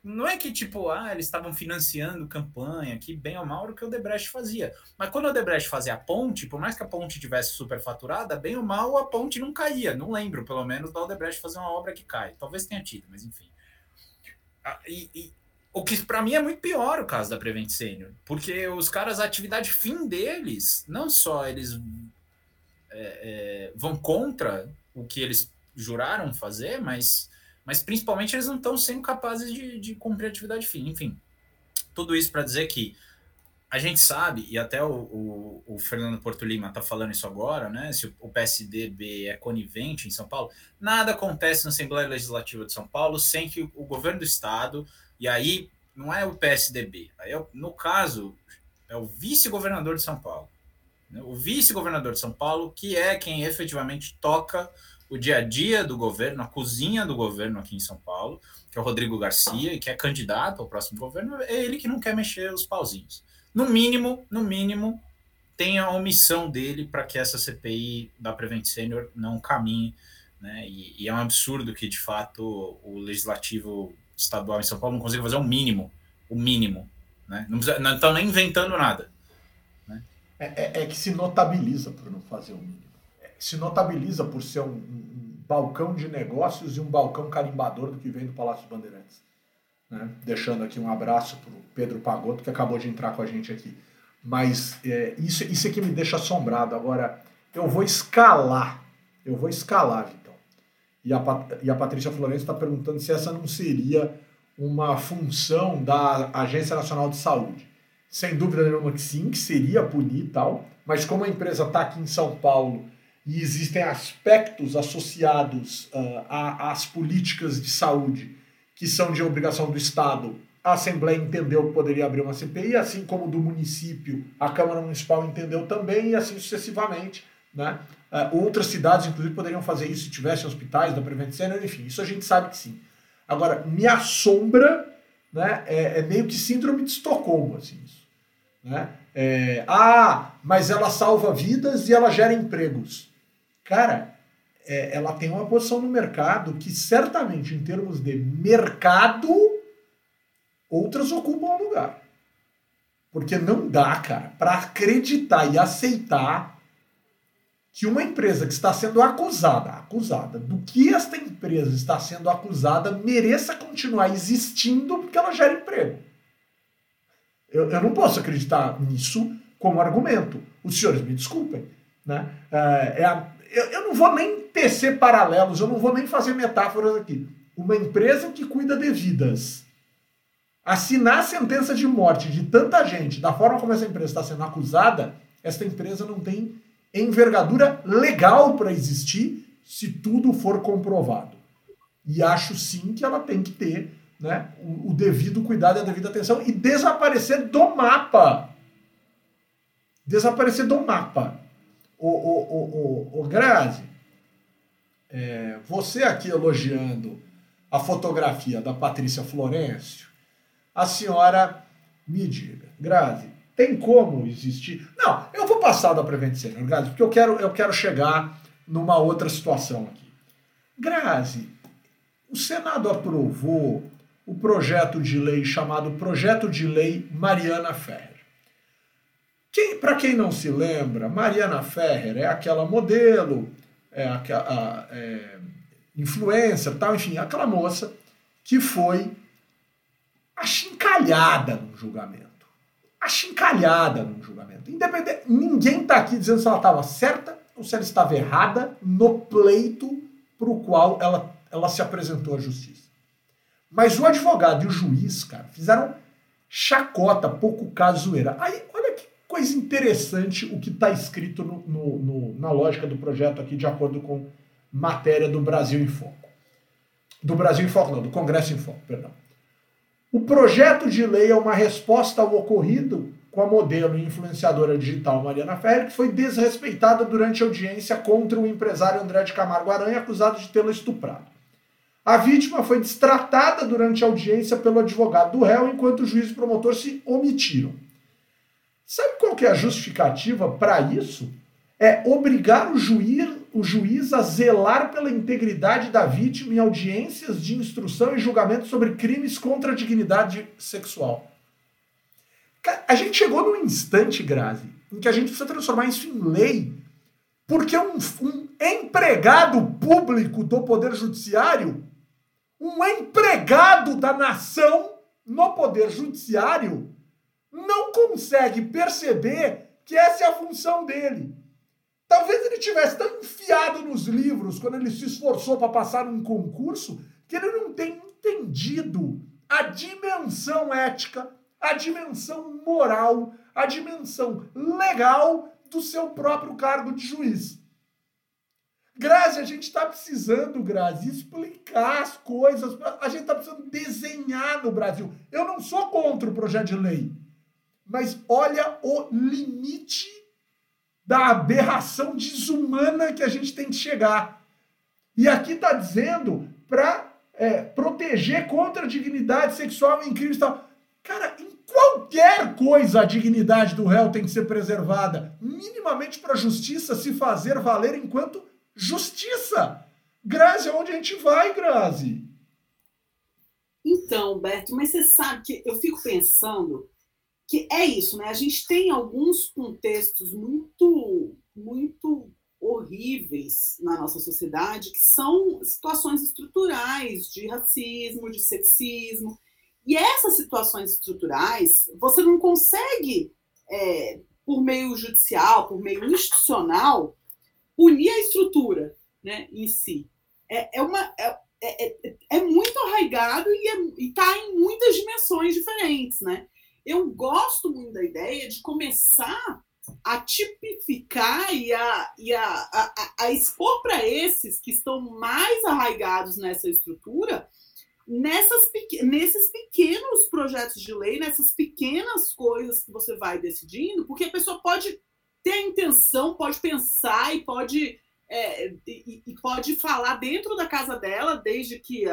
[SPEAKER 2] Não é que, tipo, ah, eles estavam financiando campanha, que bem ou mal era o que o Debrecht fazia. Mas quando o Debrecht fazia a ponte, por mais que a ponte tivesse superfaturada, bem ou mal a ponte não caía. Não lembro, pelo menos, da Odebrecht fazer uma obra que cai. Talvez tenha tido, mas enfim. Ah, e, e, o que para mim é muito pior o caso da Prevent Senior, porque os caras, a atividade fim deles, não só eles é, é, vão contra o que eles juraram fazer, mas, mas principalmente eles não estão sendo capazes de, de cumprir a atividade fim. Enfim, tudo isso para dizer que a gente sabe, e até o, o, o Fernando Porto Lima está falando isso agora, né? Se o PSDB é conivente em São Paulo, nada acontece na Assembleia Legislativa de São Paulo sem que o governo do Estado e aí não é o PSDB, aí é, no caso é o vice-governador de São Paulo. Né? O vice-governador de São Paulo, que é quem efetivamente toca o dia a dia do governo, a cozinha do governo aqui em São Paulo, que é o Rodrigo Garcia, e que é candidato ao próximo governo, é ele que não quer mexer os pauzinhos. No mínimo, no mínimo, tem a omissão dele para que essa CPI da Prevent Senior não caminhe, né? E, e, é um absurdo que, de fato, o legislativo estadual em São Paulo não consiga fazer o mínimo, o mínimo, né? Não estão nem inventando nada. Né?
[SPEAKER 1] É, é, é, que se notabiliza por não fazer o mínimo. Se notabiliza por ser um, um, balcão de negócios e um balcão carimbador do que vem do Palácio dos Bandeirantes. Né? Deixando aqui um abraço para o Pedro Pagotto, que acabou de entrar com a gente aqui. Mas é, isso, isso é que me deixa assombrado. Agora, eu vou escalar. Eu vou escalar, e a, e a Patrícia Florencio está perguntando se essa não seria uma função da Agência Nacional de Saúde. Sem dúvida nenhuma que sim, que seria punir e tal, mas como a empresa está aqui em São Paulo e existem aspectos associados uh, às políticas de saúde que são de obrigação do Estado, a Assembleia entendeu que poderia abrir uma CPI, assim como do município, a Câmara Municipal entendeu também, e assim sucessivamente. Né? Uh, outras cidades, inclusive, poderiam fazer isso se tivessem hospitais da Prevent enfim, isso a gente sabe que sim. Agora, me assombra, né? É, é meio que síndrome de Estocolmo, assim, isso. Né? É, ah, mas ela salva vidas e ela gera empregos. Cara, é, ela tem uma posição no mercado que certamente, em termos de mercado, outras ocupam o lugar. Porque não dá, cara, para acreditar e aceitar que uma empresa que está sendo acusada, acusada do que esta empresa está sendo acusada mereça continuar existindo porque ela gera emprego. Eu, eu não posso acreditar nisso como argumento. Os senhores me desculpem. Né? É, é eu, eu não vou nem tecer paralelos, eu não vou nem fazer metáforas aqui. Uma empresa que cuida de vidas assinar a sentença de morte de tanta gente, da forma como essa empresa está sendo acusada, essa empresa não tem envergadura legal para existir se tudo for comprovado. E acho sim que ela tem que ter né, o, o devido cuidado e a devida atenção e desaparecer do mapa. Desaparecer do mapa. O, o, o, o, Grazi, é, você aqui elogiando a fotografia da Patrícia Florencio, a senhora me diga, Grazi, tem como existir? Não, eu passar da Prevent Senior, Grazi, porque eu quero, eu quero chegar numa outra situação aqui. Grazi, o Senado aprovou o projeto de lei chamado Projeto de Lei Mariana Ferrer. Quem, Para quem não se lembra, Mariana Ferrer é aquela modelo, é aquela é, influencer, tal, enfim, aquela moça que foi achincalhada no julgamento. Achincalhada no julgamento. Independente, ninguém está aqui dizendo se ela estava certa ou se ela estava errada no pleito para o qual ela, ela se apresentou à justiça. Mas o advogado e o juiz, cara, fizeram chacota, pouco casoeira. Aí, olha que coisa interessante o que está escrito no, no, no, na lógica do projeto aqui, de acordo com matéria do Brasil em Foco. Do Brasil em Foco, não, do Congresso em Foco, perdão. O projeto de lei é uma resposta ao ocorrido com a modelo e influenciadora digital Mariana Ferreira, que foi desrespeitada durante audiência contra o empresário André de Camargo Aranha, acusado de tê-la estuprado. A vítima foi destratada durante a audiência pelo advogado do réu, enquanto o juiz e o promotor se omitiram. Sabe qual que é a justificativa para isso? É obrigar o juiz, o juiz a zelar pela integridade da vítima em audiências de instrução e julgamento sobre crimes contra a dignidade sexual. A gente chegou num instante, Grazi, em que a gente precisa transformar isso em lei, porque um, um empregado público do Poder Judiciário, um empregado da nação no Poder Judiciário, não consegue perceber que essa é a função dele. Talvez ele tivesse tão enfiado nos livros quando ele se esforçou para passar um concurso que ele não tenha entendido a dimensão ética, a dimensão moral, a dimensão legal do seu próprio cargo de juiz. Grazi, a gente está precisando, Grazi, explicar as coisas. A gente está precisando desenhar no Brasil. Eu não sou contra o projeto de lei, mas olha o limite da aberração desumana que a gente tem que chegar. E aqui está dizendo para é, proteger contra a dignidade sexual em crimes e tal. Cara, em qualquer coisa a dignidade do réu tem que ser preservada, minimamente para a justiça se fazer valer enquanto justiça. Grazi, aonde a gente vai, Grazi?
[SPEAKER 3] Então, Berto, mas você sabe que eu fico pensando que é isso, né? A gente tem alguns contextos muito, muito horríveis na nossa sociedade, que são situações estruturais de racismo, de sexismo. E essas situações estruturais, você não consegue, é, por meio judicial, por meio institucional, punir a estrutura né, em si. É, é, uma, é, é, é muito arraigado e está em muitas dimensões diferentes, né? Eu gosto muito da ideia de começar a tipificar e a, e a, a, a expor para esses que estão mais arraigados nessa estrutura, nessas, nesses pequenos projetos de lei, nessas pequenas coisas que você vai decidindo, porque a pessoa pode ter a intenção, pode pensar e pode é, e, e, pode falar dentro da casa dela, desde que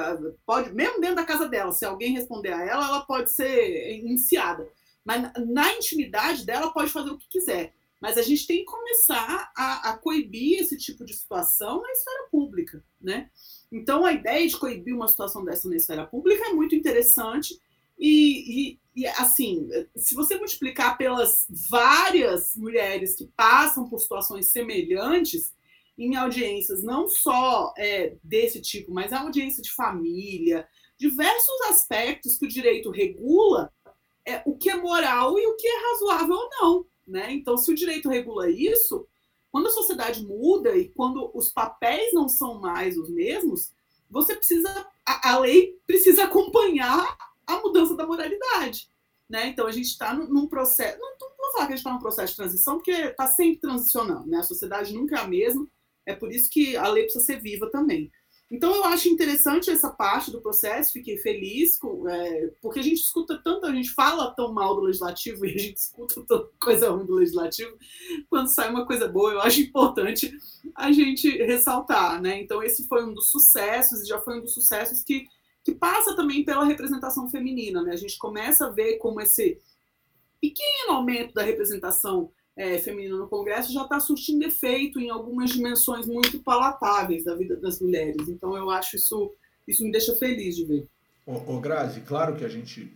[SPEAKER 3] pode, mesmo dentro da casa dela, se alguém responder a ela, ela pode ser iniciada. Mas na intimidade dela pode fazer o que quiser. Mas a gente tem que começar a, a coibir esse tipo de situação na esfera pública, né? Então a ideia de coibir uma situação dessa na esfera pública é muito interessante e, e, e, assim, se você multiplicar pelas várias mulheres que passam por situações semelhantes, em audiências não só é, desse tipo, mas a audiência de família, diversos aspectos que o direito regula, é, o que é moral e o que é razoável ou não. Né? Então, se o direito regula isso, quando a sociedade muda e quando os papéis não são mais os mesmos, você precisa, a, a lei precisa acompanhar a mudança da moralidade. Né? Então a gente está num processo, não, não vou falar que a gente está num processo de transição, porque está sempre transicionando, né? A sociedade nunca é a mesma, é por isso que a lei precisa ser viva também. Então, eu acho interessante essa parte do processo, fiquei feliz, com, é, porque a gente escuta tanto, a gente fala tão mal do legislativo <laughs> e a gente escuta tanta coisa ruim do legislativo, quando sai uma coisa boa, eu acho importante a gente ressaltar. Né? Então, esse foi um dos sucessos, e já foi um dos sucessos que, que passa também pela representação feminina. Né? A gente começa a ver como esse pequeno aumento da representação é, feminina no Congresso já está surtindo efeito em algumas dimensões muito palatáveis da vida das mulheres. Então, eu acho isso, isso me deixa feliz de ver.
[SPEAKER 1] Ô, ô Grazi, claro que a gente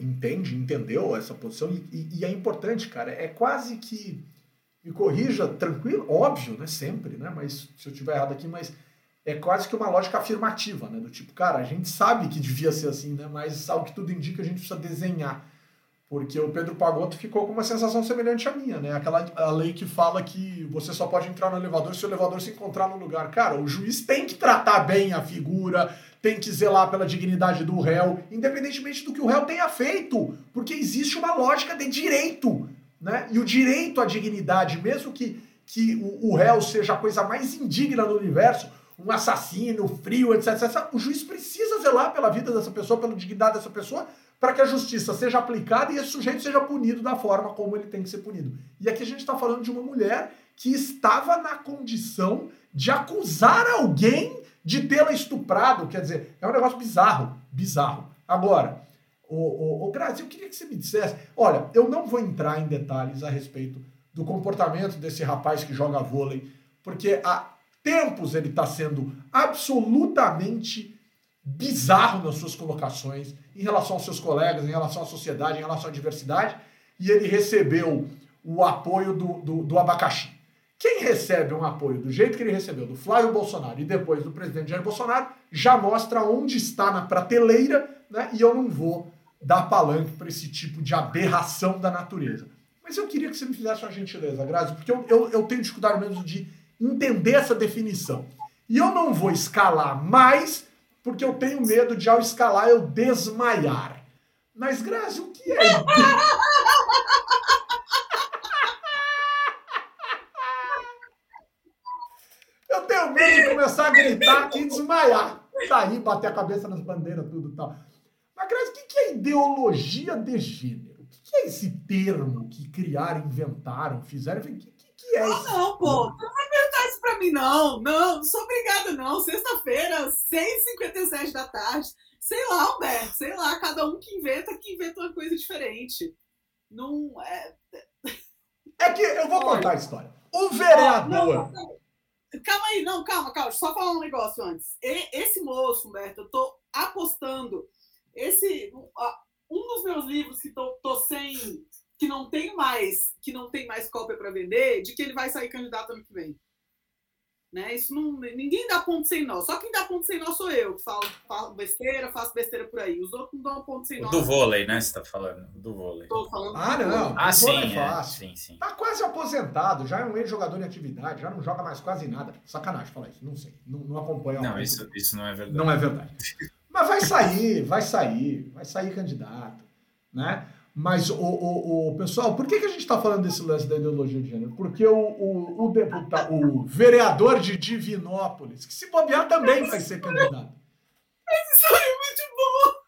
[SPEAKER 1] entende, entendeu essa posição e, e, é importante, cara. É quase que me corrija tranquilo, óbvio, né? Sempre, né? Mas se eu tiver errado aqui, mas é quase que uma lógica afirmativa, né? Do tipo, cara, a gente sabe que devia ser assim, né? Mas ao que tudo indica, a gente precisa desenhar porque o Pedro Pagotto ficou com uma sensação semelhante à minha, né? Aquela a lei que fala que você só pode entrar no elevador se o elevador se encontrar no lugar. Cara, o juiz tem que tratar bem a figura, tem que zelar pela dignidade do réu, independentemente do que o réu tenha feito, porque existe uma lógica de direito, né? E o direito à dignidade, mesmo que, que o, o réu seja a coisa mais indigna do universo, um assassino, frio, etc, etc, o juiz precisa zelar pela vida dessa pessoa, pela dignidade dessa pessoa, para que a justiça seja aplicada e esse sujeito seja punido da forma como ele tem que ser punido. E aqui a gente está falando de uma mulher que estava na condição de acusar alguém de tê-la estuprado. Quer dizer, é um negócio bizarro, bizarro. Agora, o, o, o Grazi, eu queria que você me dissesse. Olha, eu não vou entrar em detalhes a respeito do comportamento desse rapaz que joga vôlei, porque há tempos ele está sendo absolutamente bizarro nas suas colocações em relação aos seus colegas, em relação à sociedade, em relação à diversidade, e ele recebeu o apoio do, do, do abacaxi. Quem recebe um apoio do jeito que ele recebeu do Flávio Bolsonaro e depois do presidente Jair Bolsonaro já mostra onde está na prateleira, né? E eu não vou dar palanque para esse tipo de aberração da natureza. Mas eu queria que você me fizesse uma gentileza, Grazi, porque eu, eu, eu tenho dificuldade mesmo de entender essa definição. E eu não vou escalar mais porque eu tenho medo de, ao escalar, eu desmaiar. Mas, Grazi, o que é? <laughs> eu tenho medo de começar a gritar e desmaiar. Sair, bater a cabeça nas bandeiras, tudo e tal. Mas, Grazi, o que é ideologia de gênero? O que é esse termo que criaram, inventaram, fizeram? O que, que é isso?
[SPEAKER 3] Ah, não, pô mim, não. Não, não sou obrigada, não. Sexta-feira, 6h57 da tarde. Sei lá, Humberto, sei lá, cada um que inventa, que inventa uma coisa diferente. Não é.
[SPEAKER 1] É que eu vou contar a história. O vereador.
[SPEAKER 3] Não, calma aí, não, calma, calma. Só falar um negócio antes. Esse moço, Humberto, eu tô apostando. Esse. Um dos meus livros que tô, tô sem. que não tem mais, que não tem mais cópia para vender, de que ele vai sair candidato ano que vem. Né? Isso não, ninguém dá ponto sem nó. Só quem dá ponto sem nó sou eu, que falo, falo besteira, faço besteira por aí. Os outros não dão ponto sem nó.
[SPEAKER 2] Do vôlei, né? Você tá falando? Do vôlei.
[SPEAKER 3] Tô falando
[SPEAKER 1] ah, não.
[SPEAKER 2] Ah, sim,
[SPEAKER 1] é
[SPEAKER 2] fácil. É, sim, sim.
[SPEAKER 1] Tá quase aposentado, já é um ex-jogador em atividade, já não joga mais quase nada. Sacanagem falar isso, não sei. Não, não acompanha.
[SPEAKER 2] Não, isso, isso não é verdade.
[SPEAKER 1] Não é verdade. <laughs> Mas vai sair, vai sair, vai sair candidato, né? Mas, o, o, o, pessoal, por que, que a gente está falando desse lance da ideologia de gênero? Porque o, o, o, deputado, o vereador de Divinópolis, que se bobear também vai ser candidato.
[SPEAKER 3] História é muito boa!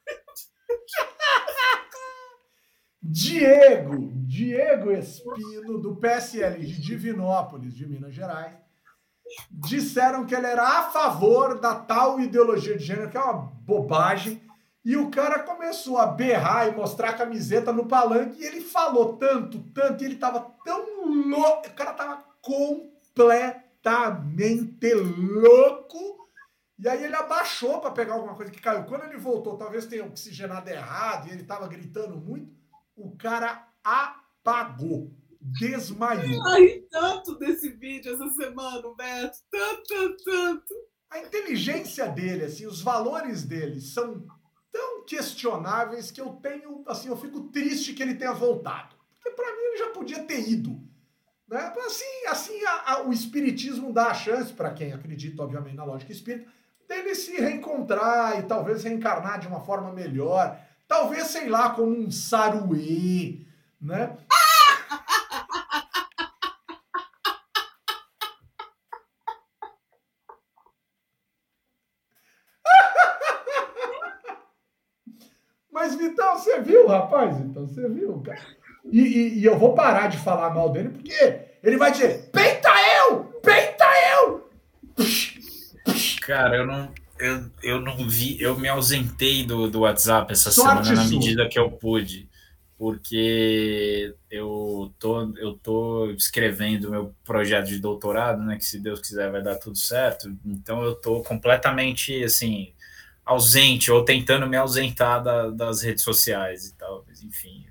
[SPEAKER 1] Diego, Diego Espino, do PSL de Divinópolis, de Minas Gerais, disseram que ele era a favor da tal ideologia de gênero, que é uma bobagem, e o cara começou a berrar e mostrar a camiseta no palanque, e ele falou tanto, tanto, e ele tava tão louco, o cara tava completamente louco, e aí ele abaixou para pegar alguma coisa que caiu. Quando ele voltou, talvez tenha oxigenado errado, e ele tava gritando muito, o cara apagou, desmaiou.
[SPEAKER 3] Ai, tanto desse vídeo essa semana, Beto, tanto, tanto, tanto.
[SPEAKER 1] A inteligência dele, assim, os valores dele são tão questionáveis que eu tenho, assim, eu fico triste que ele tenha voltado. Porque para mim ele já podia ter ido. Né? Assim, assim a, a, o espiritismo dá a chance para quem acredita, obviamente, na lógica espírita, dele se reencontrar e talvez reencarnar de uma forma melhor. Talvez, sei lá, como um saruê, né? Mas, Vitão, você viu, rapaz? Então, você viu, cara. E, e, e, eu vou parar de falar mal dele, porque ele vai dizer: peita eu! Peita eu!
[SPEAKER 2] Cara, eu não, eu, eu não vi, eu me ausentei do, do WhatsApp essa Sorte semana na medida que eu pude, porque eu tô, eu tô escrevendo meu projeto de doutorado, né? Que se Deus quiser vai dar tudo certo. Então eu tô completamente assim ausente ou tentando me ausentar da, das redes sociais e tal, mas enfim.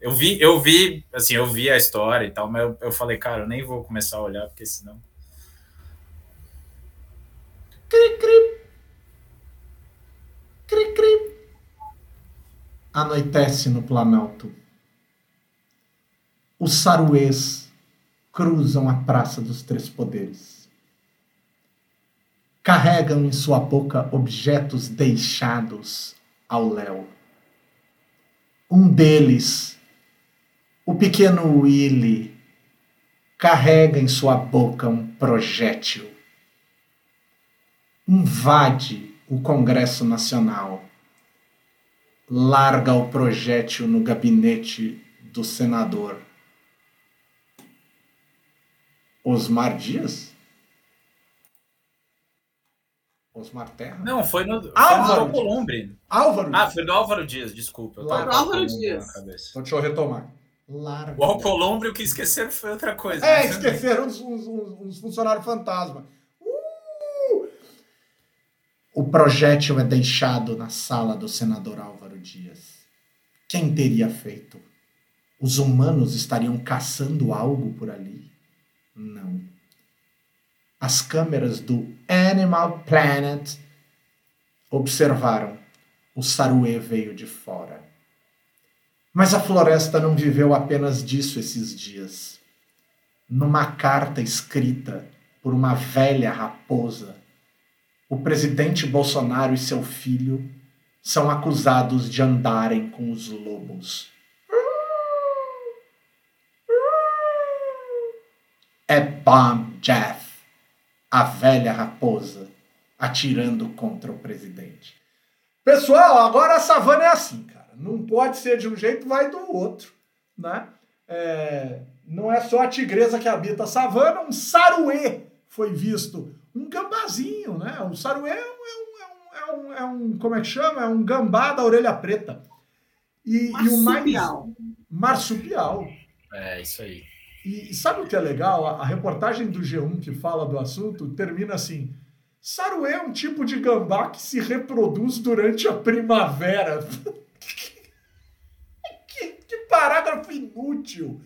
[SPEAKER 2] Eu vi, eu vi, assim, eu vi a história e tal, mas eu, eu falei, cara, eu nem vou começar a olhar, porque senão.
[SPEAKER 1] Cri, cri. Cri, cri. Anoitece no Planalto. Os saruês cruzam a Praça dos Três Poderes carregam em sua boca objetos deixados ao léu. Um deles, o pequeno Willy, carrega em sua boca um projétil. Invade o Congresso Nacional, larga o projétil no gabinete do senador. Osmar Dias? Osmar Terra?
[SPEAKER 2] Não, foi no,
[SPEAKER 1] Álvaro
[SPEAKER 2] Alcolumbre.
[SPEAKER 1] Álvaro
[SPEAKER 2] Ah, foi do Álvaro Dias, desculpa. Eu
[SPEAKER 3] Álvaro Dias.
[SPEAKER 1] Então deixa eu retomar.
[SPEAKER 2] Larga. O Alcolumbre, o que esqueceram foi outra coisa.
[SPEAKER 1] É, né? esqueceram uns, uns, uns funcionários fantasma. Uh! O projétil é deixado na sala do senador Álvaro Dias. Quem teria feito? Os humanos estariam caçando algo por ali? Não as câmeras do Animal Planet observaram o saruê veio de fora. Mas a floresta não viveu apenas disso esses dias. Numa carta escrita por uma velha raposa, o presidente Bolsonaro e seu filho são acusados de andarem com os lobos. É Bomb Jeff a velha raposa atirando contra o presidente. Pessoal, agora a savana é assim, cara. Não pode ser de um jeito, vai do outro, né? É, não é só a tigresa que habita a savana, um saruê foi visto, um gambazinho, né? O saruê é um, é um, é um, é um como é que chama? É um gambá da orelha preta. E, e o mais marsupial.
[SPEAKER 2] É, isso aí.
[SPEAKER 1] E, sabe o que é legal? A, reportagem do G1 que fala do assunto termina assim: Saruê é um tipo de gambá que se reproduz durante a primavera. <laughs> que, que parágrafo inútil!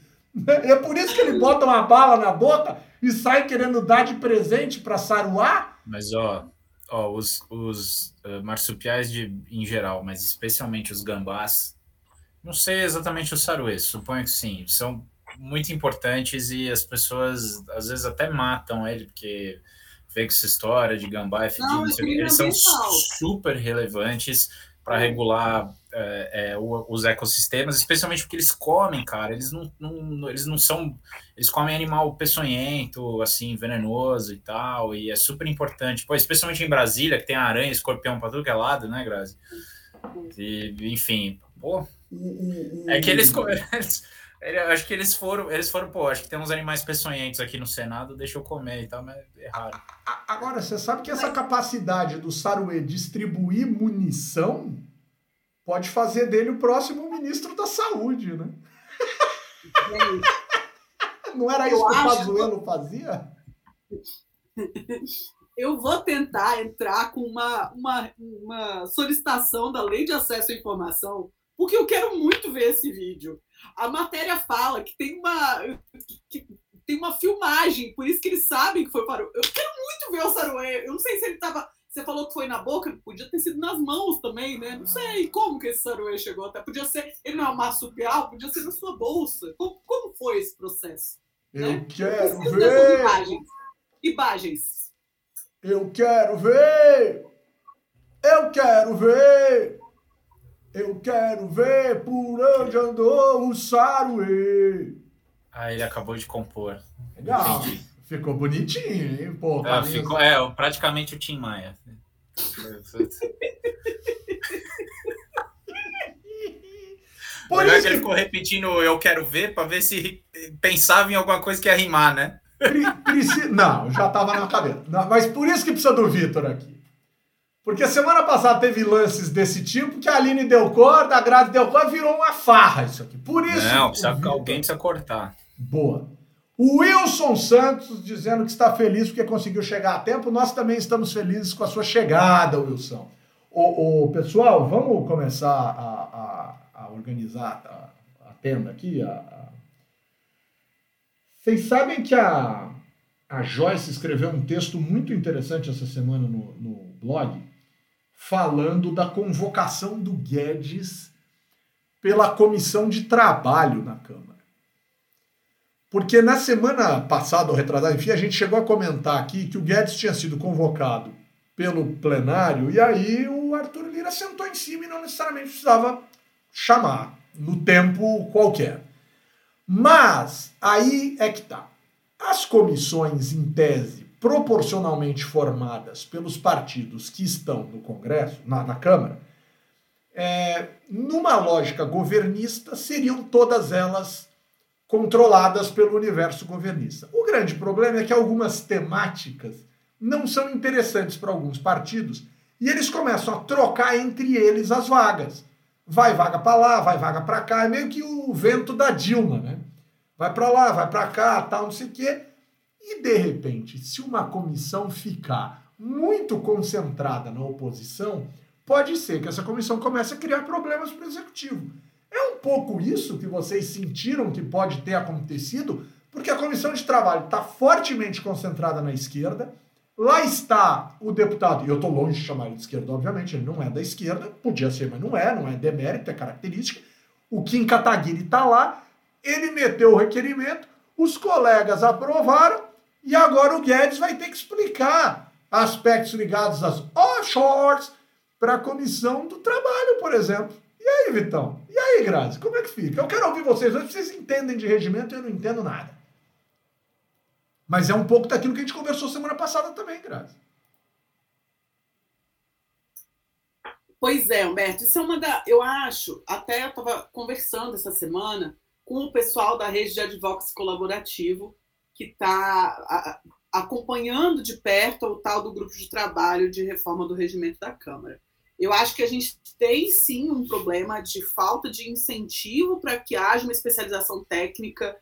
[SPEAKER 1] É por isso que ele bota uma bala na boca e sai querendo dar de presente para Saruá?
[SPEAKER 2] Mas, ó, ó os, os uh, marsupiais de, em geral, mas especialmente os gambás, não sei exatamente os saruês, suponho que sim, são muito importantes e as pessoas às vezes até matam ele, porque vê que essa história de gambá é fedido, eles são super relevantes para regular é, é, os ecossistemas, especialmente porque eles comem, cara, eles não, não, eles não são, eles comem animal peçonhento, assim, venenoso e tal, e é super importante, pô, especialmente em Brasília, que tem aranha, escorpião para tudo que é lado, né, Grazi? E, enfim, Pô. É que eles. Eu acho que eles foram, eles foram, pô, acho que tem uns animais peçonhentos aqui no Senado, deixa eu comer e tal, mas é raro.
[SPEAKER 1] Agora, você sabe que essa capacidade do Saruê distribuir munição pode fazer dele o próximo ministro da Saúde, né? <laughs> Não era isso eu que o Pazuello fazia?
[SPEAKER 3] Eu vou tentar entrar com uma, uma, uma solicitação da Lei de Acesso à Informação, porque eu quero muito ver esse vídeo. A matéria fala que tem uma que tem uma filmagem, por isso que eles sabem que foi para o. Eu quero muito ver o Saruê. Eu não sei se ele estava. Você falou que foi na boca, podia ter sido nas mãos também, né? Não sei como que esse Saruê chegou até. Podia ser. Ele não é um marsupial, podia ser na sua bolsa. Como, como foi esse processo?
[SPEAKER 1] Eu né? quero eu ver!
[SPEAKER 3] Imagens. imagens.
[SPEAKER 1] Eu quero ver! Eu quero ver! Eu quero ver por onde andou o Saruê.
[SPEAKER 2] Ah, ele acabou de compor.
[SPEAKER 1] Legal. Entendi. Ficou bonitinho, hein? Pô,
[SPEAKER 2] é, ficou, é, praticamente o Tim Maia. <laughs> Por isso que ele ficou repetindo eu quero ver para ver se pensava em alguma coisa que ia rimar, né?
[SPEAKER 1] Preci... Não, já estava na cabeça. Não, mas por isso que precisa do Vitor aqui. Porque semana passada teve lances desse tipo que a Aline deu corda, a Grazi deu corda, virou uma farra isso aqui. Por isso.
[SPEAKER 2] Não, precisa, alguém precisa cortar.
[SPEAKER 1] Boa. O Wilson Santos dizendo que está feliz porque conseguiu chegar a tempo. Nós também estamos felizes com a sua chegada, Wilson. O, o pessoal, vamos começar a, a, a organizar a, a, tenda aqui. Vocês sabem que a, a Joyce escreveu um texto muito interessante essa semana no, no blog falando da convocação do Guedes pela comissão de trabalho na Câmara. Porque na semana passada, ou retrasada, enfim, a gente chegou a comentar aqui que o Guedes tinha sido convocado pelo plenário e aí o Arthur Lira sentou em cima e não necessariamente precisava chamar no tempo qualquer. Mas aí é que tá. As comissões, em tese, proporcionalmente formadas pelos partidos que estão no Congresso, na, na Câmara, é, numa lógica governista, seriam todas elas controladas pelo universo governista. O grande problema é que algumas temáticas não são interessantes para alguns partidos e eles começam a trocar entre eles as vagas. Vai vaga para lá, vai vaga para cá, é meio que o vento da Dilma, né? Vai para lá, vai para cá, tal, não sei o quê. E, de repente, se uma comissão ficar muito concentrada na oposição, pode ser que essa comissão comece a criar problemas para o executivo. É um pouco isso que vocês sentiram que pode ter acontecido, porque a comissão de trabalho está fortemente concentrada na esquerda. Lá está o deputado, e eu estou longe de chamar ele de esquerda, obviamente, ele não é da esquerda, podia ser, mas não é, não é demérito, é característica. O Kim Kataguiri está lá, ele meteu o requerimento, os colegas aprovaram, e agora o Guedes vai ter que explicar aspectos ligados às offshores para a comissão do trabalho, por exemplo. E aí, Vitão? E aí, Grazi? Como é que fica? Eu quero ouvir vocês hoje, vocês entendem de regimento eu não entendo nada. Mas é um pouco daquilo que a gente conversou semana passada também, Grazi.
[SPEAKER 3] Pois é, Humberto, isso é uma da. Eu acho, até eu estava conversando essa semana com o pessoal da rede de advocacy colaborativo, que está acompanhando de perto o tal do grupo de trabalho de reforma do regimento da Câmara. Eu acho que a gente tem sim um problema de falta de incentivo para que haja uma especialização técnica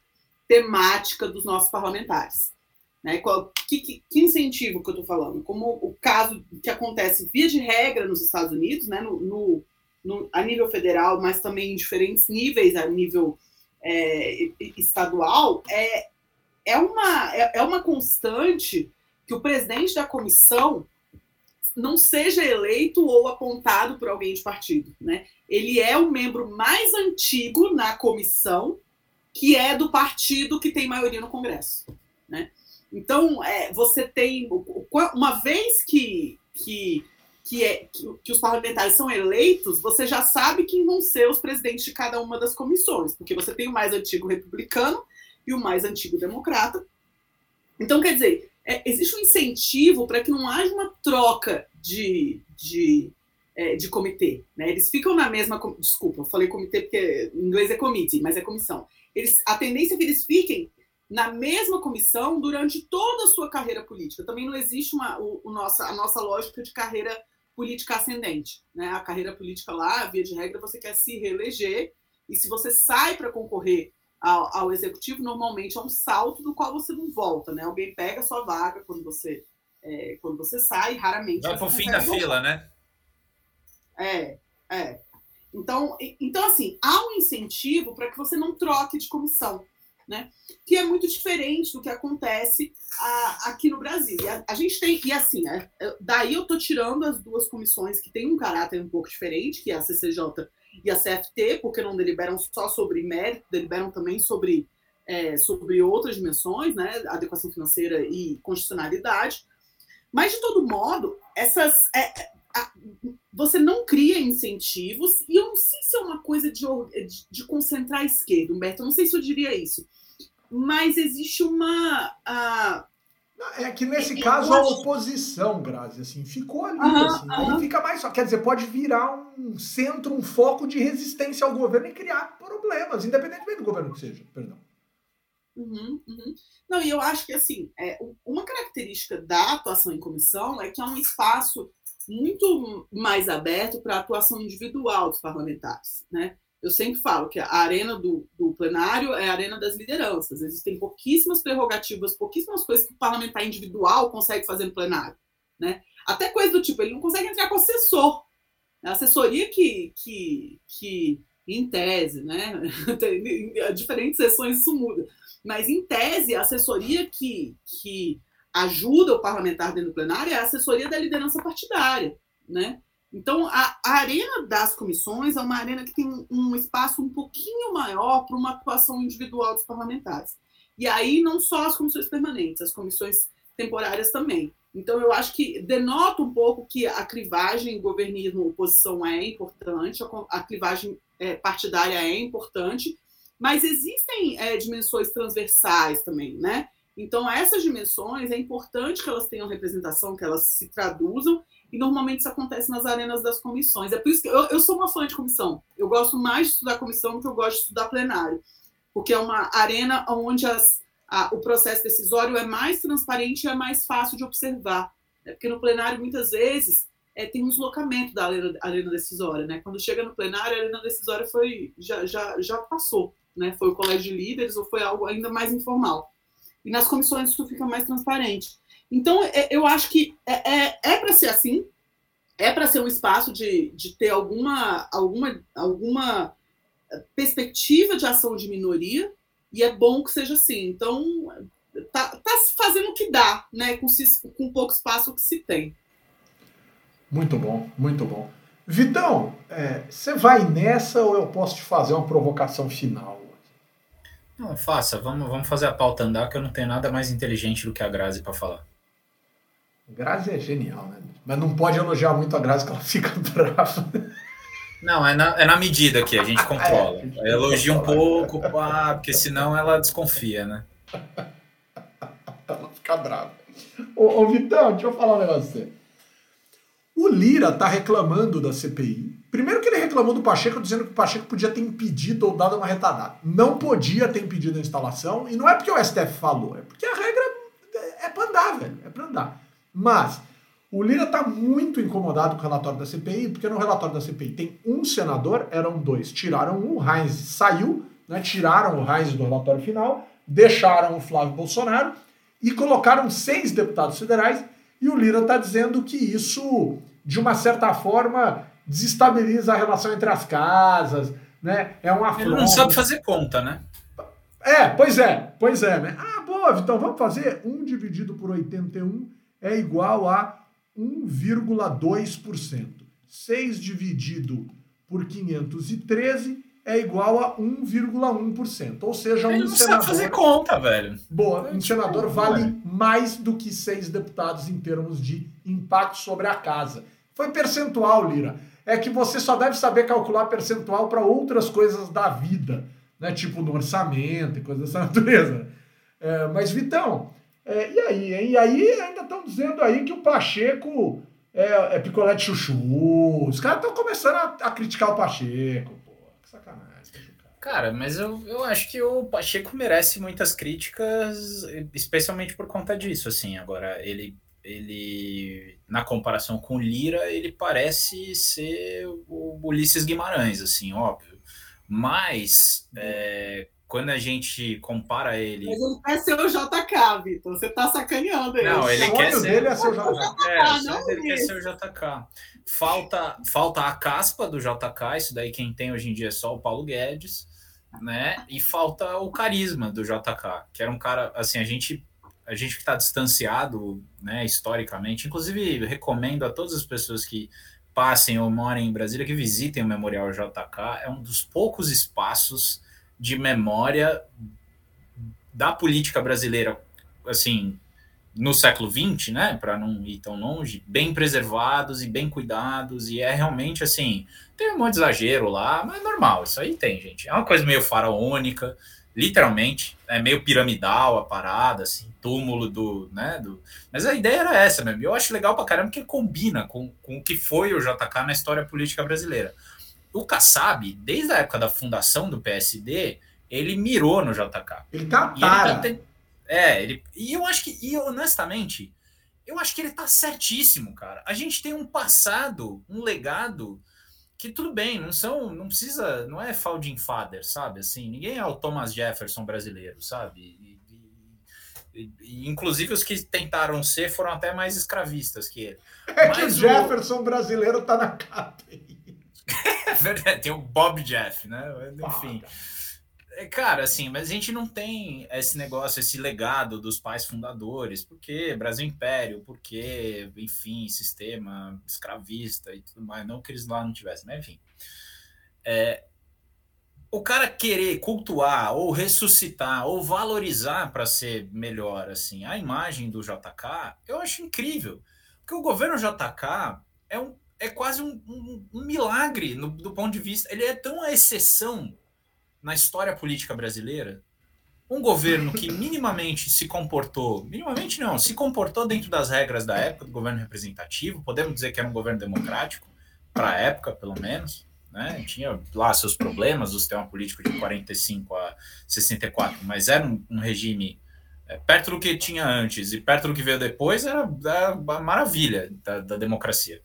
[SPEAKER 3] temática dos nossos parlamentares. Né? Que, que, que, incentivo que eu estou falando? Como o caso que acontece via de regra nos Estados Unidos, né? no, no, no a nível federal, mas também em diferentes níveis a nível é, estadual, é é uma, é, é uma constante que o presidente da comissão não seja eleito ou apontado por alguém de partido. Né? Ele é o membro mais antigo na comissão, que é do partido que tem maioria no Congresso. Né? Então, é, você tem. Uma vez que, que, que, é, que, que, os parlamentares são eleitos, você já sabe quem vão ser os presidentes de cada uma das comissões, porque você tem o mais antigo republicano e o mais antigo democrata. Então, quer dizer, é, existe um incentivo para que não haja uma troca de, de é, de comitê. Né? Eles ficam na mesma. Desculpa, eu falei comitê porque em inglês é committee, mas é comissão. Eles, a tendência é que eles fiquem na mesma comissão durante toda a sua carreira política. Também não existe uma, o, o nossa, a nossa lógica de carreira política ascendente. Né? A carreira política lá, via de regra, você quer se reeleger, e se você sai para concorrer ao, ao, executivo, normalmente é um salto do qual você não volta. Né? Alguém pega a sua vaga quando você, é, quando você sai, raramente.
[SPEAKER 2] Vai para o fim da voltar. fila, né?
[SPEAKER 3] É, é. Então, então, assim, há um incentivo para que você não troque de comissão né? Que é muito diferente do que acontece a, aqui no Brasil. E a, a, gente tem, e assim, é, é, daí eu estou tirando as duas comissões que têm um caráter um pouco diferente, que é a CCJ e a CFT, porque não deliberam só sobre mérito, deliberam também sobre, é, sobre outras dimensões, né? Adequação financeira e constitucionalidade. Mas, de todo modo, essas. É, a, você não cria incentivos, e eu não sei se é uma coisa de, de, de concentrar a esquerda, Humberto, eu não sei se eu diria isso mas existe uma.
[SPEAKER 1] É que nesse caso a oposição, Grazi, assim, ficou ali. assim, Aí fica mais só. Quer dizer, pode virar um centro, um foco de resistência ao governo e criar problemas, independentemente do governo que seja. Perdão.
[SPEAKER 3] Uhum, uhum. Não, e eu acho que assim, é, uma característica da atuação em comissão é que é um espaço muito mais aberto para a atuação individual dos parlamentares, né? Eu sempre falo que a arena do, do, plenário é a arena das lideranças. Existem pouquíssimas prerrogativas, pouquíssimas coisas que o parlamentar individual consegue fazer no plenário. Né? Até coisa do tipo, ele não consegue entrar com assessor. A assessoria que, que, que em tese, né? <laughs> Diferentes sessões isso muda. Mas, em tese, a assessoria que, que ajuda o parlamentar dentro do plenário é a assessoria da liderança partidária. Né? Então, a, a, arena das comissões é uma arena que tem um espaço um pouquinho maior para uma atuação individual dos parlamentares. E aí, não só as comissões permanentes, as comissões temporárias também. Então, eu acho que denota um pouco que a clivagem governismo-oposição é importante, a clivagem é, partidária é importante, mas existem é, dimensões transversais também, né? Então, essas dimensões, é importante que elas tenham representação, que elas se traduzam, e normalmente isso acontece nas arenas das comissões. É por isso que eu, eu sou uma fã de comissão. Eu gosto mais de estudar comissão do que eu gosto de estudar plenário, porque é uma arena onde as, a, o processo decisório é mais transparente e é mais fácil de observar. Né? Porque no plenário, muitas vezes, é, tem um deslocamento da arena, arena, decisória. Né? Quando chega no plenário, a arena decisória foi, já, já, já passou. Né? Foi o colégio de líderes ou foi algo ainda mais informal. E nas comissões isso fica mais transparente. Então, é, eu acho que é, é, é para ser assim, é para ser um espaço de, de ter alguma, alguma, alguma perspectiva de ação de minoria, e é bom que seja assim. Então, tá, tá fazendo o que dá, né? Com, com pouco espaço que se tem.
[SPEAKER 1] Muito bom, muito bom. Vitão, é, você vai nessa ou eu posso te fazer uma provocação final?
[SPEAKER 2] Não, faça. Vamos, vamos fazer a pauta andar, que eu não tenho nada mais inteligente do que a Grazi para falar.
[SPEAKER 1] Grazi é genial, né? Mas não pode elogiar muito a Grazi que ela <laughs> fica brava.
[SPEAKER 2] Não, é na, é na medida que a gente <laughs> controla. É, Elogia um pouco, pá, porque senão ela desconfia, né? <laughs>
[SPEAKER 1] ela fica brava. Ô, ô, Vitão, deixa eu falar um negócio pra você. O Lira tá reclamando da CPI. Primeiro que ele reclamou do Pacheco, dizendo que o Pacheco podia ter impedido ou dado uma retardada. Não podia ter impedido a instalação, e não é porque o STF falou, é porque a regra é pra andar, velho. É pra andar. Mas o Lira está muito incomodado com o relatório da CPI, porque no relatório da CPI tem um senador, eram dois. Tiraram um, o Heinz saiu, né, tiraram o Heinz do relatório final, deixaram o Flávio Bolsonaro e colocaram seis deputados federais. E o Lira está dizendo que isso, de uma certa forma, desestabiliza a relação entre as casas, né? É uma
[SPEAKER 2] Ele não sabe fazer conta, né?
[SPEAKER 1] É, pois é, pois é, né? Ah, boa, então vamos fazer um dividido por 81 é igual a 1,2%. 6 dividido por 513 é igual a 1,1%. Ou seja,
[SPEAKER 2] Ele
[SPEAKER 1] um
[SPEAKER 2] não senador. Sabe fazer conta, velho.
[SPEAKER 1] Boa, um senador vale mais do que seis deputados em termos de impacto sobre a casa. Foi percentual, Lira. É que você só deve saber calcular percentual para outras coisas da vida, né? Tipo no orçamento e coisas dessa <laughs> natureza. É, mas, Vitão, é, e aí, hein? E aí ainda estão dizendo aí que o Pacheco é, é picolé de chuchu. Os caras estão começando a, a, criticar o Pacheco, pô. Que sacanagem.
[SPEAKER 2] Cara, mas eu, eu acho que o Pacheco merece muitas críticas, especialmente por conta disso, assim. Agora, ele, ele na comparação com o Lira, ele parece ser o Ulisses Guimarães, assim, óbvio. Mas, é, quando a gente compara ele.
[SPEAKER 3] Mas ele quer ser o JK, Vitor. Você tá sacaneando ele.
[SPEAKER 2] Não, ele
[SPEAKER 1] o
[SPEAKER 2] quer ser.
[SPEAKER 1] dele é ser o JK.
[SPEAKER 2] É, não ele quer ser o JK. Falta, falta a caspa do JK, isso daí quem tem hoje em dia é só o Paulo Guedes, né? E falta o carisma do JK, que era um cara, assim, a gente a gente que está distanciado, né, historicamente, inclusive recomendo a todas as pessoas que passem ou morem em Brasília que visitem o Memorial JK, é um dos poucos espaços de memória da política brasileira, assim, no século XX, né, para não ir tão longe, bem preservados e bem cuidados, e é realmente assim, tem um monte de exagero lá, mas é normal, isso aí tem, gente. É uma coisa meio faraônica, literalmente, é meio piramidal a parada, assim, túmulo do, né, do... Mas a ideia era essa mesmo, eu acho legal pra caramba que combina com, com o que foi o JK na história política brasileira o Kassab, desde a época da fundação do PSD, ele mirou no JK.
[SPEAKER 1] Ele tá para.
[SPEAKER 2] Ele tá, é, ele, e eu acho que, e honestamente, eu acho que ele tá certíssimo, cara. A gente tem um passado, um legado que tudo bem, não são, não precisa, não é founding father, sabe? Assim, ninguém é o Thomas Jefferson brasileiro, sabe? E, e, e, inclusive os que tentaram ser foram até mais escravistas que ele.
[SPEAKER 1] É Mas que o Jefferson brasileiro tá na capa.
[SPEAKER 2] Verdade, <laughs> tem o Bob Jeff, né? Enfim. É, cara, assim, mas a gente não tem esse negócio, esse legado dos pais fundadores, porque Brasil Império, porque, enfim, sistema escravista e tudo mais, não que eles lá não tivessem, né? Enfim. É, o cara querer cultuar ou ressuscitar ou valorizar para ser melhor assim a imagem do JK, eu acho incrível. Porque o governo JK é um é quase um, um, um milagre no, do ponto de vista. Ele é tão a exceção na história política brasileira. Um governo que <laughs> minimamente se comportou, minimamente não, se comportou dentro das regras da época do governo representativo, podemos dizer que era um governo democrático, para a época, pelo menos, né? Tinha lá seus problemas do sistema político de 45 a 64, mas era um, um regime é, perto do que tinha antes e perto do que veio depois, era, era a maravilha da, da democracia.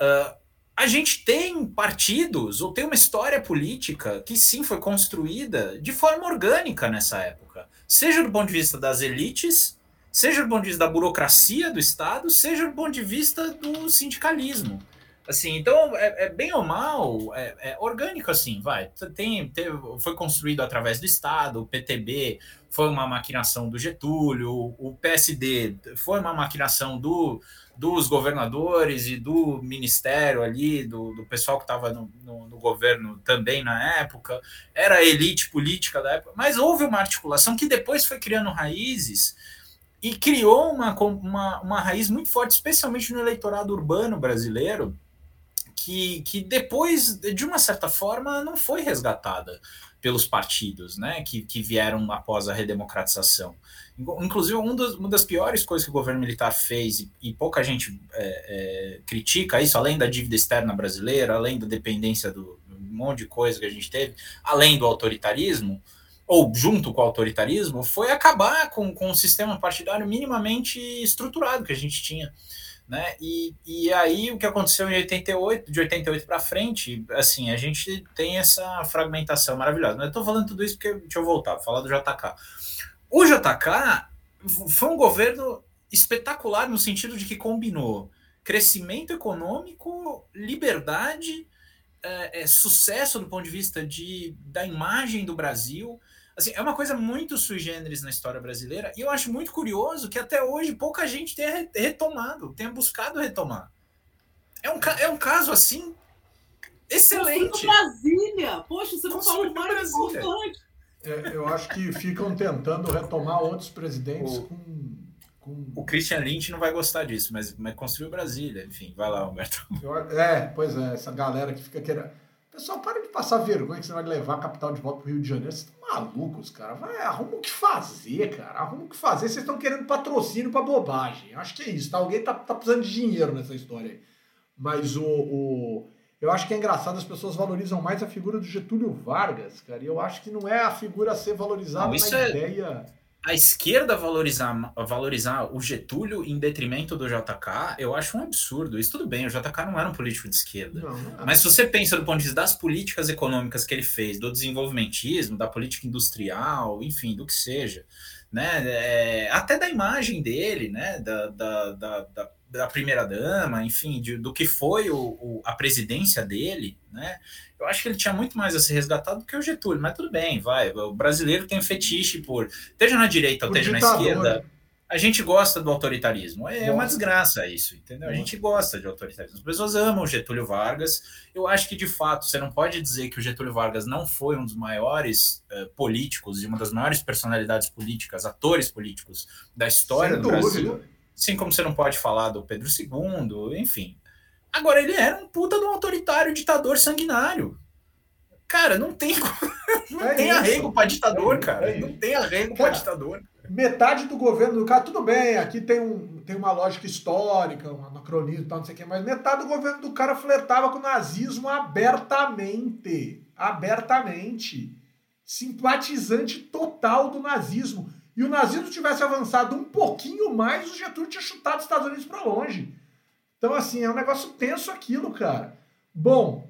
[SPEAKER 2] Uh, a gente tem partidos ou tem uma história política que sim foi construída de forma orgânica nessa época, seja do ponto de vista das elites, seja do ponto de vista da burocracia do Estado, seja do ponto de vista do sindicalismo. Assim, então é, é bem ou mal, é, é, orgânico assim, vai. Tem, foi construído através do Estado, o PTB foi uma maquinação do Getúlio, o PSD foi uma maquinação do, dos governadores e do ministério ali, do, do pessoal que estava no, no, no, governo também na época, era a elite política da época, mas houve uma articulação que depois foi criando raízes e criou uma, uma, uma raiz muito forte, especialmente no eleitorado urbano brasileiro, que, que depois, de uma certa forma, não foi resgatada pelos partidos né, que, que vieram após a redemocratização. Inclusive, um dos, uma das piores coisas que o governo militar fez, e, e pouca gente é, é, critica isso, além da dívida externa brasileira, além da dependência do um monte de coisa que a gente teve, além do autoritarismo, ou junto com o autoritarismo, foi acabar com, com o sistema partidário minimamente estruturado que a gente tinha. Né? E, e aí o que aconteceu em 88, de 88 para frente, assim, a gente tem essa fragmentação maravilhosa. Mas eu estou falando tudo isso porque deixa eu voltar, falar do JK. O JK foi um governo espetacular no sentido de que combinou crescimento econômico, liberdade, é, é, sucesso do ponto de vista de, da imagem do Brasil. Assim, é uma coisa muito sui generis na história brasileira e eu acho muito curioso que até hoje pouca gente tenha retomado, tenha buscado retomar. É um, é um caso assim excelente.
[SPEAKER 3] Brasília! Poxa, você não falou mais Brasília. importante.
[SPEAKER 1] É, eu acho que ficam tentando retomar outros presidentes o, com, com,
[SPEAKER 2] O Christian Lynch não vai gostar disso, mas, mas construiu Brasília. Enfim, vai lá, Humberto.
[SPEAKER 1] Eu, é, pois é, essa galera que fica querendo. Pessoal, para de passar vergonha que você vai levar a capital de volta pro Rio de Janeiro. Vocês estão malucos, cara. Vai, arruma o que fazer, cara. Arruma o que fazer. Vocês estão querendo patrocínio pra bobagem. Acho que é isso, tá? Alguém tá, tá precisando de dinheiro nessa história aí. Mas o, o, Eu acho que é engraçado, as pessoas valorizam mais a figura do Getúlio Vargas, cara. E eu acho que não é a figura a ser valorizada
[SPEAKER 2] Não,
[SPEAKER 1] na
[SPEAKER 2] é...
[SPEAKER 1] ideia
[SPEAKER 2] a esquerda valorizar, valorizar o Getúlio em detrimento do JK, eu acho um absurdo. Isso tudo bem, o JK não era um político de esquerda.
[SPEAKER 1] Não, não
[SPEAKER 2] Mas se você pensa do ponto de vista das políticas econômicas que ele fez, do desenvolvimentismo, da política industrial, enfim, do que seja, né? É, até da imagem dele, né? Da, da, da, da da primeira dama, enfim, de, do que foi o, o, a presidência dele, né? Eu acho que ele tinha muito mais a ser resgatado do que o Getúlio, mas tudo bem, vai. O brasileiro tem fetiche por, esteja na direita ou esteja na esquerda, a gente gosta do autoritarismo. É uma desgraça isso, entendeu? A gente gosta de autoritarismo. As pessoas amam o Getúlio Vargas. Eu acho que, de fato, você não pode dizer que o Getúlio Vargas não foi um dos maiores uh, políticos e uma das maiores personalidades políticas, atores políticos da história Sem do dúvida. Brasil. Assim como você não pode falar do Pedro II, enfim. Agora, ele era um puta de um autoritário ditador sanguinário. Cara, não tem, <laughs> não é tem arrego para ditador, é cara. É não tem arrego para ditador.
[SPEAKER 1] Metade do governo do cara, tudo bem, aqui tem, um, tem uma lógica histórica, um anacronismo e tal, não sei o quê, mas metade do governo do cara flertava com o nazismo abertamente. Abertamente. Simpatizante total do nazismo. E o nazismo tivesse avançado um pouquinho mais, o Getúlio tinha chutado os Estados Unidos para longe. Então, assim, é um negócio tenso aquilo, cara. Bom.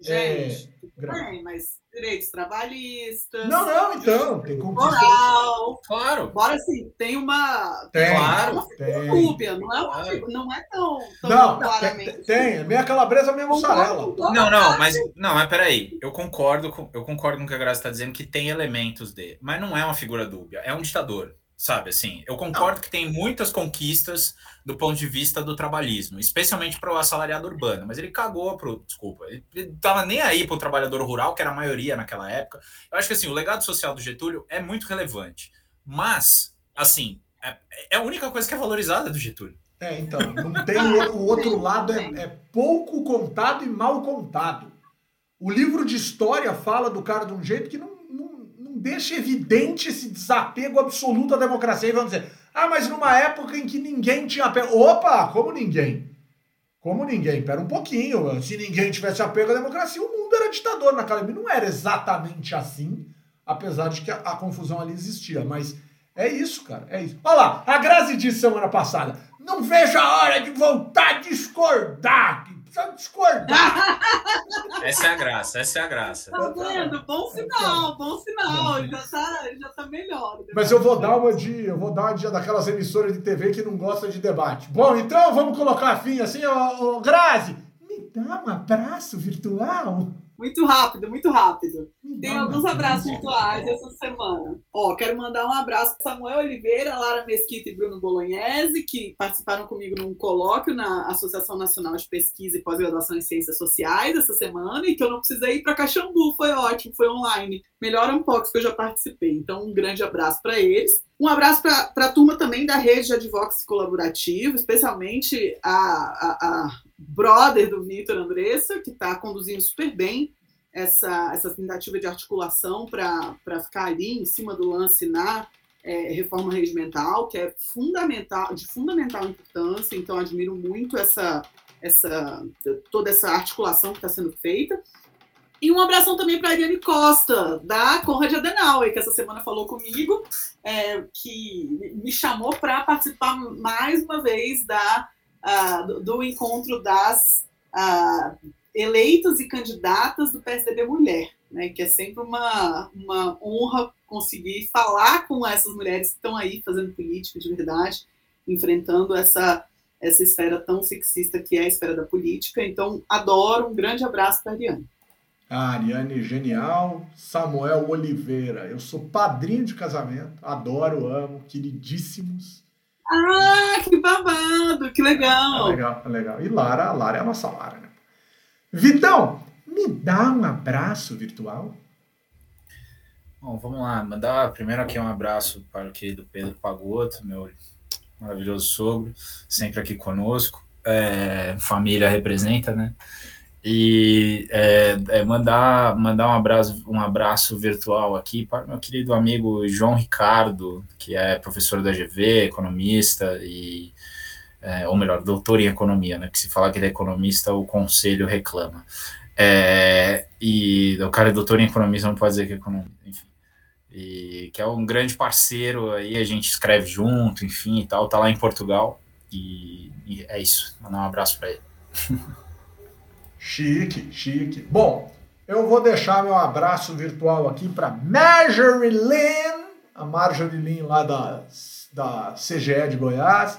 [SPEAKER 3] Gente, é... bem, mas direitos trabalhistas.
[SPEAKER 1] Não, não, então. Tem
[SPEAKER 3] moral. Claro. Bora assim, tem uma.
[SPEAKER 1] Tem,
[SPEAKER 3] claro,
[SPEAKER 1] uma tem.
[SPEAKER 3] Dúbia, não é, uma, não é tão, tão
[SPEAKER 1] não, claramente. Tem, tem, é meia calabresa, meia mussarela.
[SPEAKER 2] Não, não, mas não, mas peraí. Eu concordo com, eu concordo com o que a Graça está dizendo que tem elementos de. Mas não é uma figura dúbia, é um ditador sabe? Assim, eu concordo não. que tem muitas conquistas do ponto de vista do trabalhismo, especialmente para o assalariado urbano, mas ele cagou pro, desculpa, ele, ele tava nem aí para o trabalhador rural, que era a maioria naquela época. Eu acho que assim, o legado social do Getúlio é muito relevante, mas assim, é, é a única coisa que é valorizada do Getúlio.
[SPEAKER 1] É, então, não tem o, o outro lado é, é pouco contado e mal contado. O livro de história fala do cara de um jeito que não deixa evidente esse desapego absoluto à democracia. E vamos dizer, ah, mas numa época em que ninguém tinha apego. Opa, como ninguém? Como ninguém? Pera um pouquinho. Se ninguém tivesse apego à democracia, o mundo era ditador naquela época. Não era exatamente assim, apesar de que a, a confusão ali existia. Mas é isso, cara. É isso. Olha lá, a Grazi disse semana passada: não vejo a hora de voltar a discordar precisa discordar. <laughs>
[SPEAKER 2] Essa é a graça, essa é a graça.
[SPEAKER 3] Tá vendo? Bom sinal, bom sinal. Já tá, já tá melhor.
[SPEAKER 1] Mas eu vou dar uma de. Eu vou dar uma dia daquelas emissoras de TV que não gostam de debate. Bom, então vamos colocar fim assim, ô, ô Grazi. Me dá um abraço virtual.
[SPEAKER 3] Muito rápido, muito rápido. Tem alguns abraços virtuais essa semana. Ó, quero mandar um abraço para Samuel Oliveira, Lara Mesquita e Bruno Bolognese, que participaram comigo num colóquio na Associação Nacional de Pesquisa e Pós-Graduação em Ciências Sociais essa semana e que eu não precisei ir para Caxambu, foi ótimo, foi online. Melhor um pouco que eu já participei. Então, um grande abraço para eles. Um abraço para a turma também da rede de advocacy colaborativo, especialmente a, a, a brother do Vitor Andressa, que está conduzindo super bem essa, essa tentativa de articulação para ficar ali em cima do lance na é, reforma regimental, que é fundamental, de fundamental importância, então admiro muito essa, essa toda essa articulação que está sendo feita. E um abração também para a Ariane Costa, da Conrad Adenauer, que essa semana falou comigo, é, que me chamou para participar mais uma vez da, uh, do, do, encontro das uh, eleitas e candidatas do PSDB Mulher, né, que é sempre uma, uma honra conseguir falar com essas mulheres que estão aí fazendo política de verdade, enfrentando essa, essa esfera tão sexista que é a esfera da política. Então, adoro, um grande abraço para a Ariane.
[SPEAKER 1] A Ariane genial, Samuel Oliveira. Eu sou padrinho de casamento, adoro, amo, queridíssimos.
[SPEAKER 3] Ah, que babado, que legal.
[SPEAKER 1] É legal, é legal. E Lara, a Lara é a nossa Lara, né? Vitão, me dá um abraço virtual.
[SPEAKER 2] Bom, vamos lá. Mandar primeiro aqui um abraço para o querido Pedro Pagoto, meu maravilhoso sogro, sempre aqui conosco. É, família representa, né? E é, é mandar, mandar um, abraço, um abraço virtual aqui para meu querido amigo João Ricardo, que é professor da GV, economista, e, é, ou melhor, doutor em economia, né? Que se falar que ele é economista, o conselho reclama. É, e o cara é doutor em economia, não pode dizer que é economista, enfim. E que é um grande parceiro aí, a gente escreve junto, enfim e tal, tá lá em Portugal. E, e é isso, mandar um abraço para ele. <laughs>
[SPEAKER 1] Chique, chique. Bom, eu vou deixar meu abraço virtual aqui para Marjorie Lynn, a Marjorie Lynn lá da, da CGE de Goiás,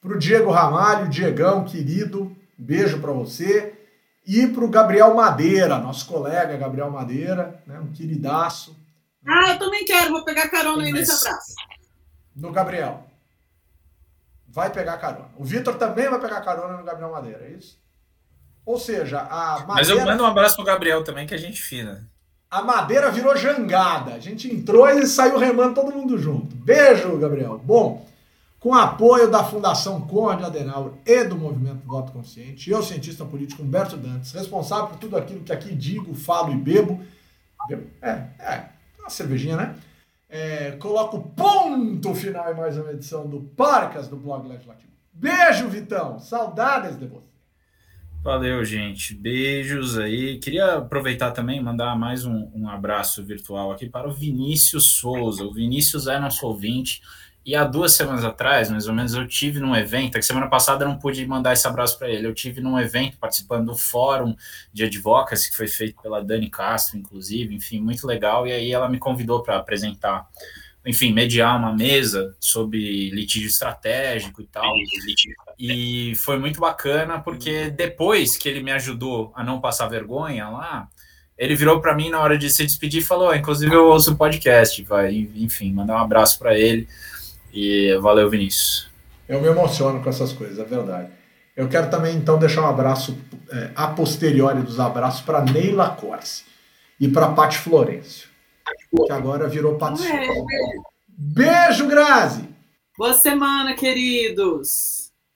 [SPEAKER 1] para o Diego Ramalho, Diegão, querido, beijo para você, e para o Gabriel Madeira, nosso colega Gabriel Madeira, né, um queridaço.
[SPEAKER 3] Ah, eu também quero, vou pegar carona aí nesse abraço.
[SPEAKER 1] No Gabriel. Vai pegar carona. O Vitor também vai pegar carona no Gabriel Madeira, é isso? Ou seja, a madeira...
[SPEAKER 2] Mas eu mando um abraço pro Gabriel também, que a gente fina.
[SPEAKER 1] A madeira virou jangada. A gente entrou e saiu remando todo mundo junto. Beijo, Gabriel. Bom, com apoio da Fundação Conde Adenauer e do Movimento Voto Consciente, eu, cientista político Humberto Dantes, responsável por tudo aquilo que aqui digo, falo e bebo. É, é, uma cervejinha, né? É, coloco ponto final em mais uma edição do Parcas do Blog Legislativo. Beijo, Vitão. Saudades de você.
[SPEAKER 2] Valeu, gente. Beijos aí. Queria aproveitar também mandar mais um, um, abraço virtual aqui para o Vinícius Souza. O Vinícius é nosso ouvinte. E há duas semanas atrás, mais ou menos, eu tive num evento, que semana passada eu não pude mandar esse abraço para ele. Eu tive num evento participando do fórum de advocacy que foi feito pela Dani Castro, inclusive, enfim, muito legal. E aí ela me convidou para apresentar enfim, mediar uma mesa sobre litígio estratégico e tal. E foi muito bacana, porque depois que ele me ajudou a não passar vergonha lá, ele virou para mim na hora de se despedir e falou: inclusive eu ouço o podcast, vai, enfim, mandar um abraço para ele. E valeu, Vinícius.
[SPEAKER 1] Eu me emociono com essas coisas, é verdade. Eu quero também, então, deixar um abraço é, a posteriori dos abraços para Neila Corse e para Paty Florencio que agora virou. É. Beijo, Grazi!
[SPEAKER 3] Boa semana, queridos!